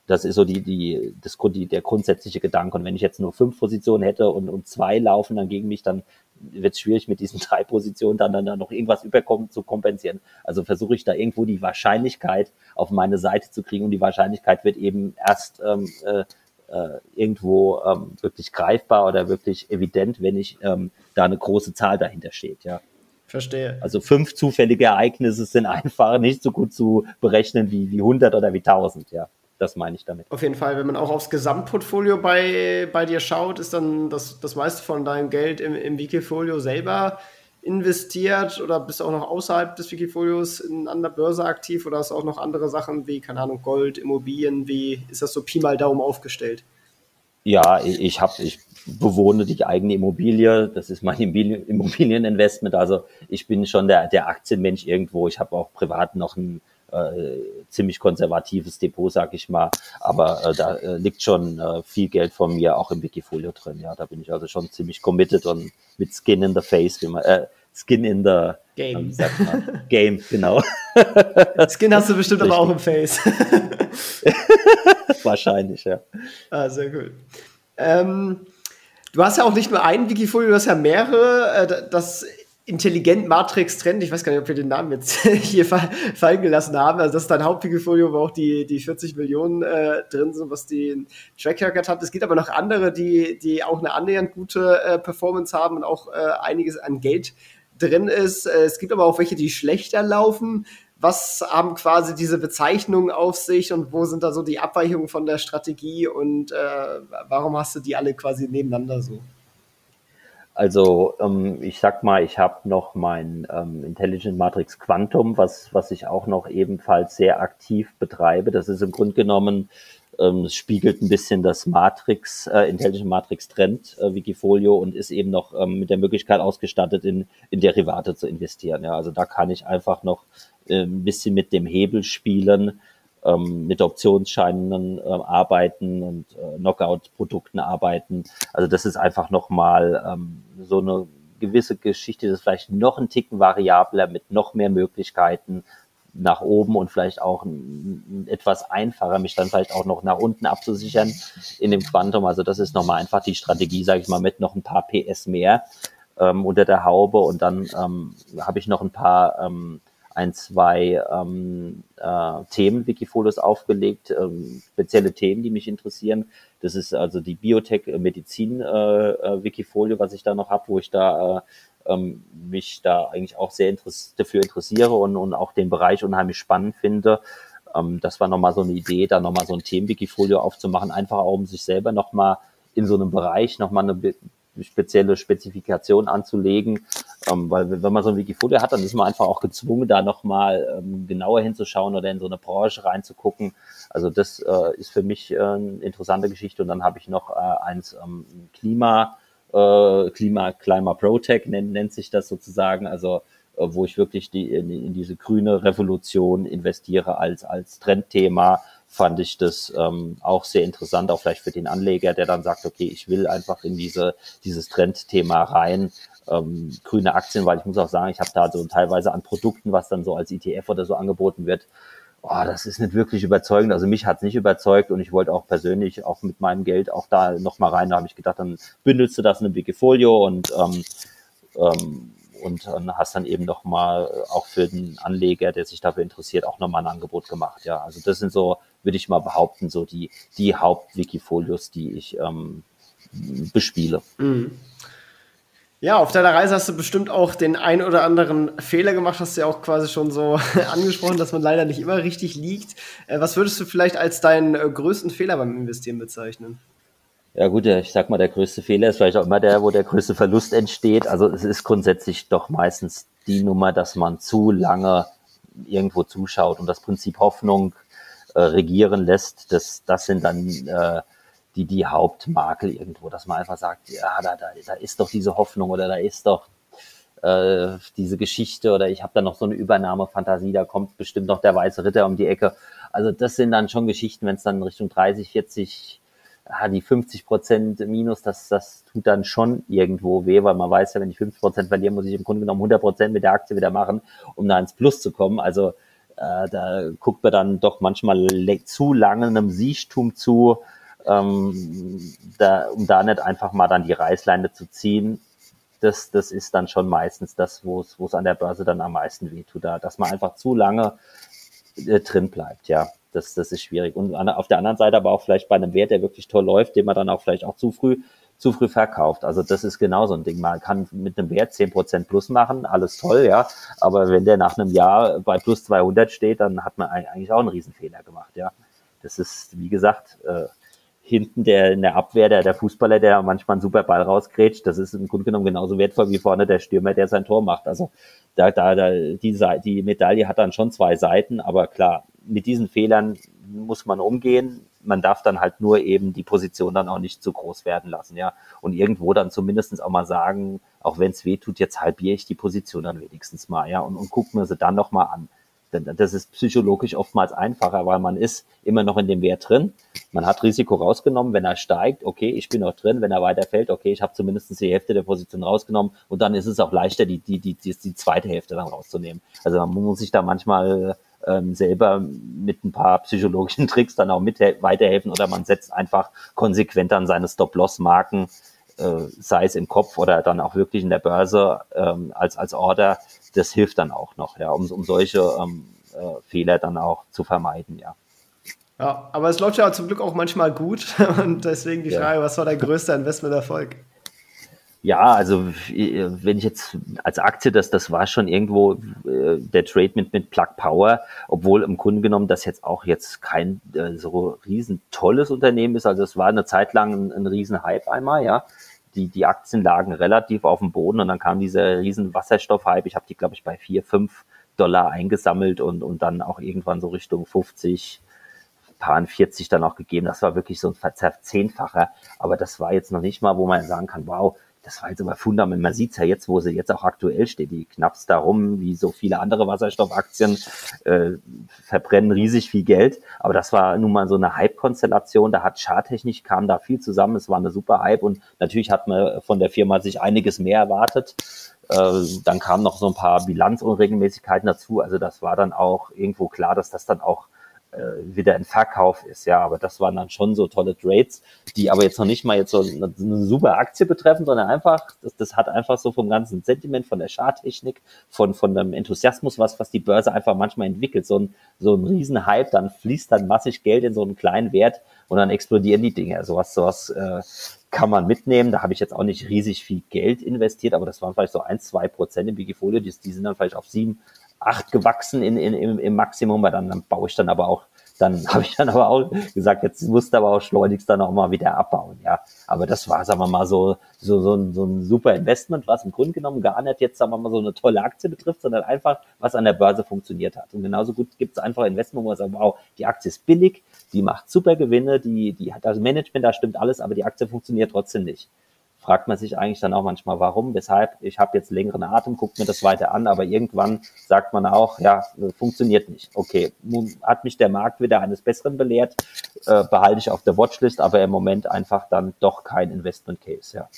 Das ist so die, die, das, die, der grundsätzliche Gedanke. Und wenn ich jetzt nur fünf Positionen hätte und, und zwei laufen dann gegen mich, dann wird es schwierig mit diesen drei Positionen dann, dann, dann noch irgendwas überkommen zu kompensieren. Also versuche ich da irgendwo die Wahrscheinlichkeit auf meine Seite zu kriegen und die Wahrscheinlichkeit wird eben erst ähm, äh, äh, irgendwo ähm, wirklich greifbar oder wirklich evident, wenn ich ähm, da eine große Zahl dahinter steht, ja. Verstehe. Also fünf zufällige Ereignisse sind einfach nicht so gut zu berechnen wie, wie 100 oder wie 1000, ja. Das meine ich damit. Auf jeden Fall, wenn man auch aufs Gesamtportfolio bei, bei dir schaut, ist dann das, das meiste von deinem Geld im, im Wikifolio selber investiert oder bist du auch noch außerhalb des Wikifolios in, an der Börse aktiv oder hast du auch noch andere Sachen wie, keine Ahnung, Gold, Immobilien, wie ist das so Pi mal Daumen aufgestellt? Ja, ich habe, ich bewohne die eigene Immobilie. Das ist mein Immobilieninvestment. Also ich bin schon der, der Aktienmensch irgendwo. Ich habe auch privat noch ein äh, ziemlich konservatives Depot, sag ich mal. Aber äh, da äh, liegt schon äh, viel Geld von mir auch im Wikifolio drin. Ja, da bin ich also schon ziemlich committed und mit Skin in the Face, wie man, äh, Skin in the Game. Ähm, Game, genau. Skin hast du bestimmt aber auch im Face. Wahrscheinlich, ja. Ah, sehr gut. Ähm, du hast ja auch nicht nur ein Wikifolio, du hast ja mehrere. Äh, das Intelligent Matrix Trend, ich weiß gar nicht, ob wir den Namen jetzt hier fallen gelassen haben. Also das ist dein Hauptportfolio, wo auch die, die 40 Millionen äh, drin sind, was die Track Record hat. Es gibt aber noch andere, die, die auch eine annähernd gute äh, Performance haben und auch äh, einiges an Geld drin ist. Äh, es gibt aber auch welche, die schlechter laufen. Was haben quasi diese Bezeichnungen auf sich und wo sind da so die Abweichungen von der Strategie und äh, warum hast du die alle quasi nebeneinander so? Also ähm, ich sag mal, ich habe noch mein ähm, Intelligent Matrix Quantum, was, was ich auch noch ebenfalls sehr aktiv betreibe. Das ist im Grunde genommen, ähm, es spiegelt ein bisschen das Matrix, äh, Intelligent Matrix Trend äh, Wikifolio und ist eben noch ähm, mit der Möglichkeit ausgestattet, in, in Derivate zu investieren. Ja, also da kann ich einfach noch äh, ein bisschen mit dem Hebel spielen ähm, mit Optionsscheinen äh, arbeiten und äh, Knockout-Produkten arbeiten. Also das ist einfach nochmal ähm, so eine gewisse Geschichte, das ist vielleicht noch ein Ticken variabler mit noch mehr Möglichkeiten nach oben und vielleicht auch etwas einfacher, mich dann vielleicht auch noch nach unten abzusichern in dem Quantum. Also das ist nochmal einfach die Strategie, sage ich mal, mit noch ein paar PS mehr ähm, unter der Haube und dann ähm, habe ich noch ein paar ähm, ein, zwei ähm, äh, Themen Wikifolios aufgelegt, ähm, spezielle Themen, die mich interessieren. Das ist also die Biotech-Medizin-Wikifolio, äh, äh, was ich da noch habe, wo ich da äh, ähm, mich da eigentlich auch sehr interess dafür interessiere und, und auch den Bereich unheimlich spannend finde. Ähm, das war nochmal so eine Idee, da nochmal so ein Themen-Wikifolio aufzumachen, einfach auch um sich selber nochmal in so einem Bereich nochmal eine spezielle Spezifikationen anzulegen, ähm, weil wenn man so ein Wikifolio hat, dann ist man einfach auch gezwungen, da nochmal ähm, genauer hinzuschauen oder in so eine Branche reinzugucken. Also das äh, ist für mich äh, eine interessante Geschichte. Und dann habe ich noch äh, eins ähm, Klima, äh, Klima, Klima Protec nennt, nennt sich das sozusagen. Also äh, wo ich wirklich die, in, in diese grüne Revolution investiere als, als Trendthema, fand ich das ähm, auch sehr interessant, auch vielleicht für den Anleger, der dann sagt, okay, ich will einfach in diese, dieses Trendthema rein, ähm, grüne Aktien, weil ich muss auch sagen, ich habe da so teilweise an Produkten, was dann so als ETF oder so angeboten wird, oh, das ist nicht wirklich überzeugend. Also mich hat es nicht überzeugt und ich wollte auch persönlich auch mit meinem Geld auch da nochmal rein. Da habe ich gedacht, dann bündelst du das in ein Wikifolio und ähm, ähm, und dann hast dann eben nochmal äh, auch für den Anleger, der sich dafür interessiert, auch nochmal ein Angebot gemacht. Ja, also das sind so, würde ich mal behaupten, so die, die Haupt-Wikifolios, die ich ähm, bespiele. Mhm. Ja, auf deiner Reise hast du bestimmt auch den ein oder anderen Fehler gemacht, hast du ja auch quasi schon so angesprochen, dass man leider nicht immer richtig liegt. Äh, was würdest du vielleicht als deinen äh, größten Fehler beim Investieren bezeichnen? Ja gut, ich sag mal, der größte Fehler ist vielleicht auch immer der, wo der größte Verlust entsteht. Also es ist grundsätzlich doch meistens die Nummer, dass man zu lange irgendwo zuschaut und das Prinzip Hoffnung äh, regieren lässt. Das, das sind dann äh, die, die Hauptmakel irgendwo, dass man einfach sagt, ja, da, da, da ist doch diese Hoffnung oder da ist doch äh, diese Geschichte oder ich habe da noch so eine Übernahmefantasie, da kommt bestimmt noch der weiße Ritter um die Ecke. Also das sind dann schon Geschichten, wenn es dann Richtung 30, 40 ah, die 50 Prozent Minus, das, das tut dann schon irgendwo weh, weil man weiß ja, wenn ich 50 Prozent verliere, muss ich im Grunde genommen 100 Prozent mit der Aktie wieder machen, um da ins Plus zu kommen. Also äh, da guckt man dann doch manchmal zu lange einem Siechtum zu, ähm, da, um da nicht einfach mal dann die Reißleine zu ziehen. Das, das ist dann schon meistens das, wo es, wo es an der Börse dann am meisten wehtut, da, dass man einfach zu lange äh, drin bleibt, ja das, das ist schwierig. Und auf der anderen Seite aber auch vielleicht bei einem Wert, der wirklich toll läuft, den man dann auch vielleicht auch zu früh zu früh verkauft. Also das ist genau so ein Ding. Man kann mit einem Wert 10% plus machen, alles toll, ja. Aber wenn der nach einem Jahr bei plus 200 steht, dann hat man eigentlich auch einen Riesenfehler gemacht, ja. Das ist, wie gesagt, äh, hinten der in der Abwehr der, der Fußballer, der manchmal einen super Ball rausgrätscht, das ist im Grunde genommen genauso wertvoll wie vorne der Stürmer, der sein Tor macht. Also da, da, da die, die Medaille hat dann schon zwei Seiten, aber klar, mit diesen Fehlern muss man umgehen. Man darf dann halt nur eben die Position dann auch nicht zu groß werden lassen, ja. Und irgendwo dann zumindestens auch mal sagen, auch wenn es weh tut, jetzt halbiere ich die Position dann wenigstens mal, ja, und, und guck mir sie dann nochmal an. Das ist psychologisch oftmals einfacher, weil man ist immer noch in dem Wert drin. Man hat Risiko rausgenommen. Wenn er steigt, okay, ich bin noch drin. Wenn er weiterfällt, okay, ich habe zumindest die Hälfte der Position rausgenommen. Und dann ist es auch leichter, die, die, die, die, die zweite Hälfte dann rauszunehmen. Also man muss sich da manchmal ähm, selber mit ein paar psychologischen Tricks dann auch mit weiterhelfen oder man setzt einfach konsequent an seine Stop-Loss-Marken, äh, sei es im Kopf oder dann auch wirklich in der Börse ähm, als, als Order. Das hilft dann auch noch, ja, um, um solche ähm, äh, Fehler dann auch zu vermeiden, ja. Ja, aber es läuft ja zum Glück auch manchmal gut und deswegen die Frage, ja. was war dein größter Investmenterfolg? Ja, also wenn ich jetzt als Aktie, das, das war schon irgendwo äh, der Trade mit, mit Plug Power, obwohl im Grunde genommen das jetzt auch jetzt kein äh, so riesen tolles Unternehmen ist. Also es war eine Zeit lang ein, ein riesen Hype einmal, ja. Die, die Aktien lagen relativ auf dem Boden und dann kam dieser riesen Wasserstoff-Hype. Ich habe die, glaube ich, bei vier fünf Dollar eingesammelt und, und dann auch irgendwann so Richtung 50, paar 40 dann auch gegeben. Das war wirklich so ein Verzehnfacher. Aber das war jetzt noch nicht mal, wo man sagen kann, wow, das war jetzt aber fundament. Man sieht's ja jetzt, wo sie jetzt auch aktuell steht. Die knappst darum, wie so viele andere Wasserstoffaktien, äh, verbrennen riesig viel Geld. Aber das war nun mal so eine Hype-Konstellation. Da hat Charttechnisch kam da viel zusammen. Es war eine super Hype und natürlich hat man von der Firma sich einiges mehr erwartet. Äh, dann kamen noch so ein paar Bilanzunregelmäßigkeiten dazu. Also das war dann auch irgendwo klar, dass das dann auch äh, wieder ein Verkauf ist, ja, aber das waren dann schon so tolle Trades, die aber jetzt noch nicht mal jetzt so eine, eine super Aktie betreffen, sondern einfach, das, das hat einfach so vom ganzen Sentiment, von der Charttechnik, von, von dem Enthusiasmus, was, was die Börse einfach manchmal entwickelt, so ein, so ein Riesenhype, dann fließt dann massig Geld in so einen kleinen Wert und dann explodieren die Dinge. Sowas, sowas äh, kann man mitnehmen. Da habe ich jetzt auch nicht riesig viel Geld investiert, aber das waren vielleicht so ein, zwei Prozent im Wikifolio, die, die sind dann vielleicht auf sieben, acht gewachsen in, in, im, im Maximum, weil dann, dann baue ich dann aber auch dann habe ich dann aber auch gesagt, jetzt musst du aber auch schleunigst dann auch mal wieder abbauen, ja. Aber das war, sagen wir mal, so, so, so, ein, so ein super Investment, was im Grunde genommen gar nicht jetzt, sagen wir mal, so eine tolle Aktie betrifft, sondern einfach, was an der Börse funktioniert hat. Und genauso gut gibt es einfach Investment, wo man sagt, wow, die Aktie ist billig, die macht super Gewinne, die, die hat das Management, da stimmt alles, aber die Aktie funktioniert trotzdem nicht fragt man sich eigentlich dann auch manchmal, warum, weshalb. Ich habe jetzt längeren Atem, guckt mir das weiter an, aber irgendwann sagt man auch, ja, funktioniert nicht. Okay, hat mich der Markt wieder eines Besseren belehrt, äh, behalte ich auf der Watchlist, aber im Moment einfach dann doch kein Investment Case. Ja,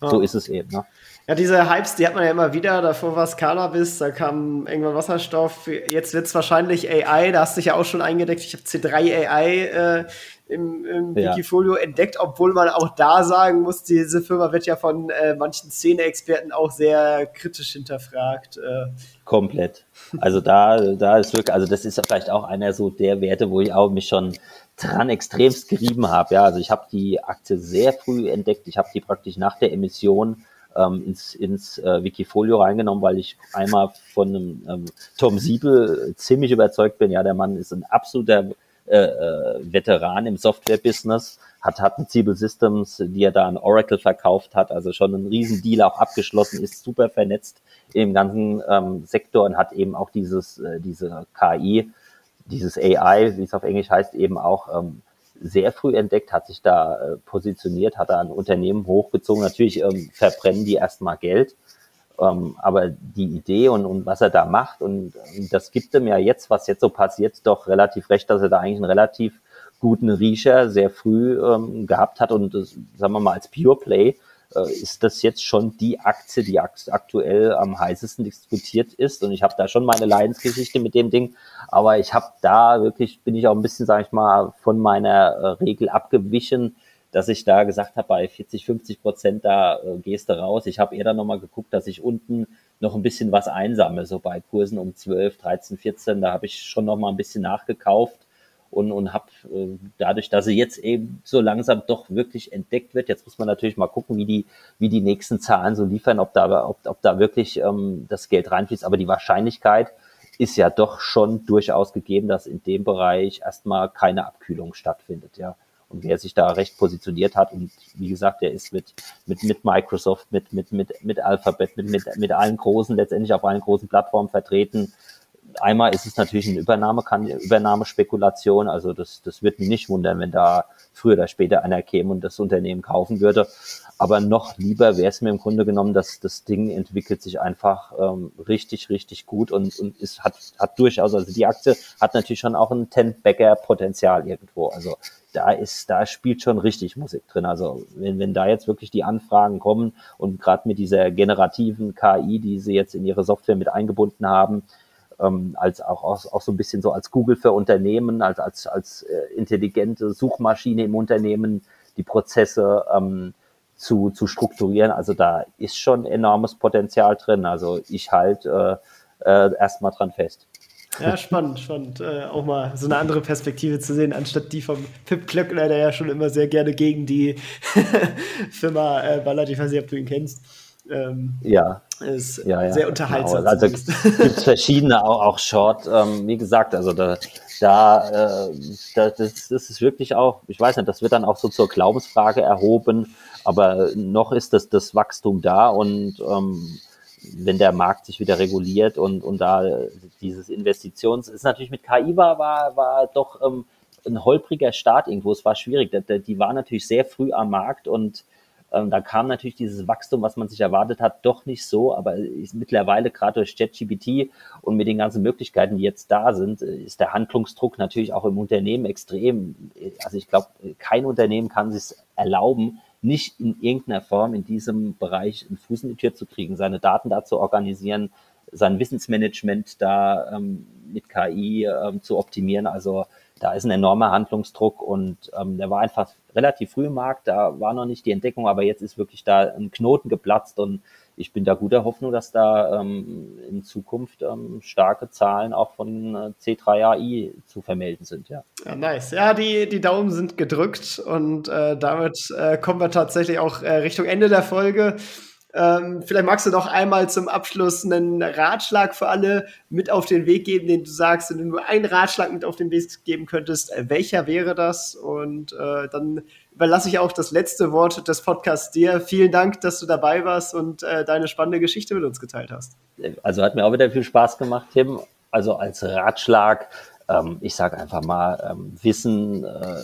ja. so ist es eben. Ne? Ja, diese Hypes, die hat man ja immer wieder. Davor war es Cannabis, da kam irgendwann Wasserstoff. Jetzt wird es wahrscheinlich AI. Da hast du dich ja auch schon eingedeckt. Ich habe C3 AI äh, im, im ja. Wikifolio entdeckt, obwohl man auch da sagen muss, diese Firma wird ja von äh, manchen Szene-Experten auch sehr kritisch hinterfragt. Äh. Komplett. Also da, da ist wirklich, also das ist ja vielleicht auch einer so der Werte, wo ich auch mich schon dran extremst gerieben habe. Ja, also ich habe die Aktie sehr früh entdeckt. Ich habe die praktisch nach der Emission ähm, ins, ins äh, Wikifolio reingenommen, weil ich einmal von einem ähm, Tom Siebel ziemlich überzeugt bin. Ja, der Mann ist ein absoluter äh, äh, Veteran im Software-Business, hat, hat ein Siebel Systems, die er da an Oracle verkauft hat, also schon ein Riesendeal auch abgeschlossen, ist super vernetzt im ganzen ähm, Sektor und hat eben auch dieses, äh, diese KI, dieses AI, wie es auf Englisch heißt, eben auch ähm, sehr früh entdeckt, hat sich da äh, positioniert, hat da ein Unternehmen hochgezogen. Natürlich ähm, verbrennen die erstmal Geld, ähm, aber die Idee und, und was er da macht und, und das gibt ihm ja jetzt, was jetzt so passiert, doch relativ recht, dass er da eigentlich einen relativ guten Riecher sehr früh ähm, gehabt hat. Und das, sagen wir mal als Pure Play äh, ist das jetzt schon die Aktie, die aktuell am heißesten diskutiert ist. Und ich habe da schon meine Leidensgeschichte mit dem Ding, aber ich habe da wirklich bin ich auch ein bisschen, sage ich mal, von meiner äh, Regel abgewichen, dass ich da gesagt habe, bei 40, 50 Prozent da äh, gehst du raus. Ich habe eher dann nochmal geguckt, dass ich unten noch ein bisschen was einsammle, so bei Kursen um 12, 13, 14, da habe ich schon nochmal ein bisschen nachgekauft und, und habe äh, dadurch, dass sie jetzt eben so langsam doch wirklich entdeckt wird, jetzt muss man natürlich mal gucken, wie die, wie die nächsten Zahlen so liefern, ob da, ob, ob da wirklich ähm, das Geld reinfließt, aber die Wahrscheinlichkeit ist ja doch schon durchaus gegeben, dass in dem Bereich erstmal keine Abkühlung stattfindet, ja und wer sich da recht positioniert hat. Und wie gesagt, der ist mit, mit, mit Microsoft, mit, mit, mit, mit Alphabet, mit, mit, mit allen großen, letztendlich auf allen großen Plattformen vertreten. Einmal ist es natürlich eine Übernahme, kann Übernahmespekulation. Also das, das wird mich nicht wundern, wenn da früher oder später einer käme und das Unternehmen kaufen würde. Aber noch lieber wäre es mir im Grunde genommen, dass das Ding entwickelt sich einfach ähm, richtig, richtig gut und, und ist, hat, hat durchaus, also die Aktie hat natürlich schon auch ein Ten-Bagger-Potenzial irgendwo. Also da ist, da spielt schon richtig Musik drin. Also wenn, wenn da jetzt wirklich die Anfragen kommen und gerade mit dieser generativen KI, die sie jetzt in ihre Software mit eingebunden haben, ähm, als auch, auch, auch so ein bisschen so als Google für Unternehmen, als, als, als äh, intelligente Suchmaschine im Unternehmen, die Prozesse ähm, zu, zu strukturieren. Also da ist schon enormes Potenzial drin. Also ich halte äh, äh, erstmal dran fest. Ja, spannend, spannend. Äh, auch mal so eine andere Perspektive zu sehen, anstatt die vom Pip Klöckner, der ja schon immer sehr gerne gegen die Firma äh, ballert. Ich weiß nicht, ob du ihn kennst. Ähm, ja. Ist ja, ja. sehr unterhaltsam. Genau. Also gibt verschiedene, auch, auch Short. Ähm, wie gesagt, also da, da, äh, da das, das ist wirklich auch, ich weiß nicht, das wird dann auch so zur Glaubensfrage erhoben, aber noch ist das, das Wachstum da und ähm, wenn der Markt sich wieder reguliert und, und da dieses Investitions, ist natürlich mit KI war, war, war doch ähm, ein holpriger Start irgendwo, es war schwierig. Die, die war natürlich sehr früh am Markt und ähm, da kam natürlich dieses Wachstum, was man sich erwartet hat, doch nicht so, aber mittlerweile gerade durch ChatGPT und mit den ganzen Möglichkeiten, die jetzt da sind, ist der Handlungsdruck natürlich auch im Unternehmen extrem. Also ich glaube, kein Unternehmen kann sich erlauben, nicht in irgendeiner Form in diesem Bereich einen Fuß in die Tür zu kriegen, seine Daten da zu organisieren, sein Wissensmanagement da ähm, mit KI ähm, zu optimieren. Also da ist ein enormer Handlungsdruck und ähm, der war einfach relativ früh im Markt, da war noch nicht die Entdeckung, aber jetzt ist wirklich da ein Knoten geplatzt und ich bin da guter Hoffnung, dass da ähm, in Zukunft ähm, starke Zahlen auch von äh, C3AI zu vermelden sind, ja. Ja, nice. Ja, die, die Daumen sind gedrückt und äh, damit äh, kommen wir tatsächlich auch äh, Richtung Ende der Folge. Ähm, vielleicht magst du noch einmal zum Abschluss einen Ratschlag für alle mit auf den Weg geben, den du sagst, wenn du nur einen Ratschlag mit auf den Weg geben könntest, äh, welcher wäre das? Und äh, dann überlasse ich auch das letzte Wort des Podcasts dir. Vielen Dank, dass du dabei warst und äh, deine spannende Geschichte mit uns geteilt hast. Also hat mir auch wieder viel Spaß gemacht, Tim. Also als Ratschlag, ähm, ich sage einfach mal, ähm, Wissen, äh,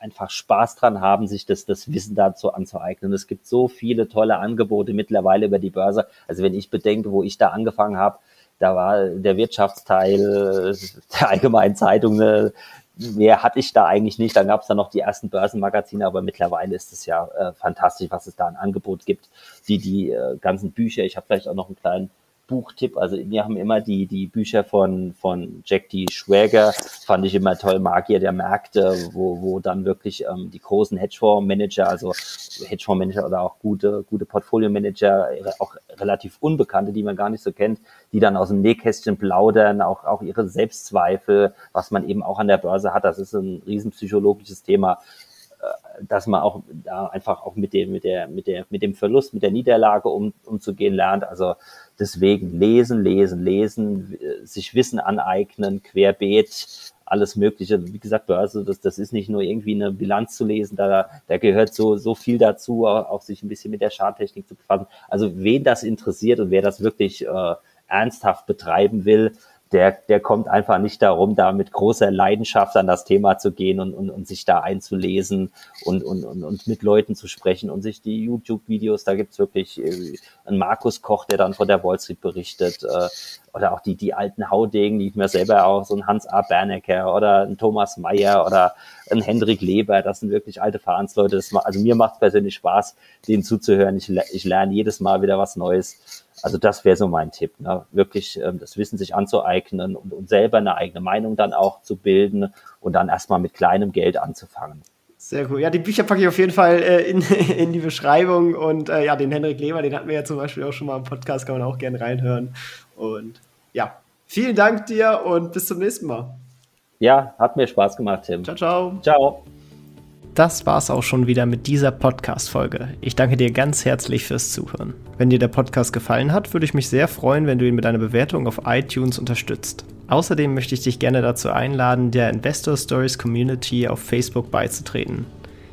einfach Spaß dran haben, sich das, das Wissen dazu anzueignen. Es gibt so viele tolle Angebote mittlerweile über die Börse. Also wenn ich bedenke, wo ich da angefangen habe, da war der Wirtschaftsteil der Allgemeinen Zeitung, ne, mehr hatte ich da eigentlich nicht. Dann gab es da noch die ersten Börsenmagazine, aber mittlerweile ist es ja äh, fantastisch, was es da an Angebot gibt. Die, die äh, ganzen Bücher, ich habe vielleicht auch noch einen kleinen Buchtipp. Also wir haben immer die, die Bücher von, von Jack D. Schwager, fand ich immer toll, Magier der Märkte, wo, wo dann wirklich ähm, die großen Hedgefonds-Manager, also Hedgefonds-Manager oder auch gute, gute Portfolio-Manager, auch relativ Unbekannte, die man gar nicht so kennt, die dann aus dem Nähkästchen plaudern, auch, auch ihre Selbstzweifel, was man eben auch an der Börse hat. Das ist ein riesen psychologisches Thema dass man auch da einfach auch mit dem, mit der, mit der, mit dem Verlust, mit der Niederlage um, umzugehen lernt. Also Deswegen lesen, lesen, lesen, sich Wissen aneignen, querbeet, alles Mögliche. Wie gesagt, Börse, das, das ist nicht nur irgendwie eine Bilanz zu lesen, da, da gehört so, so viel dazu, auch sich ein bisschen mit der Charttechnik zu befassen. Also wen das interessiert und wer das wirklich äh, ernsthaft betreiben will, der, der kommt einfach nicht darum, da mit großer Leidenschaft an das Thema zu gehen und, und, und sich da einzulesen und, und, und, und mit Leuten zu sprechen und sich die YouTube-Videos, da gibt's wirklich äh, einen Markus Koch, der dann von der Wall Street berichtet, äh, oder auch die, die alten Haudegen, die ich mir selber auch, so ein Hans A. Bernecker oder ein Thomas Mayer oder ein Hendrik Leber, das sind wirklich alte Vereinsleute. Also mir macht persönlich Spaß, denen zuzuhören. Ich, ich lerne jedes Mal wieder was Neues. Also das wäre so mein Tipp, ne? wirklich ähm, das Wissen sich anzueignen und, und selber eine eigene Meinung dann auch zu bilden und dann erstmal mit kleinem Geld anzufangen. Sehr cool. Ja, die Bücher packe ich auf jeden Fall äh, in, in die Beschreibung und äh, ja, den Henrik Leber, den hatten wir ja zum Beispiel auch schon mal im Podcast, kann man auch gerne reinhören. Und ja, vielen Dank dir und bis zum nächsten Mal. Ja, hat mir Spaß gemacht, Tim. Ciao, ciao. Ciao. Das war's auch schon wieder mit dieser Podcast-Folge. Ich danke dir ganz herzlich fürs Zuhören. Wenn dir der Podcast gefallen hat, würde ich mich sehr freuen, wenn du ihn mit einer Bewertung auf iTunes unterstützt. Außerdem möchte ich dich gerne dazu einladen, der Investor Stories Community auf Facebook beizutreten.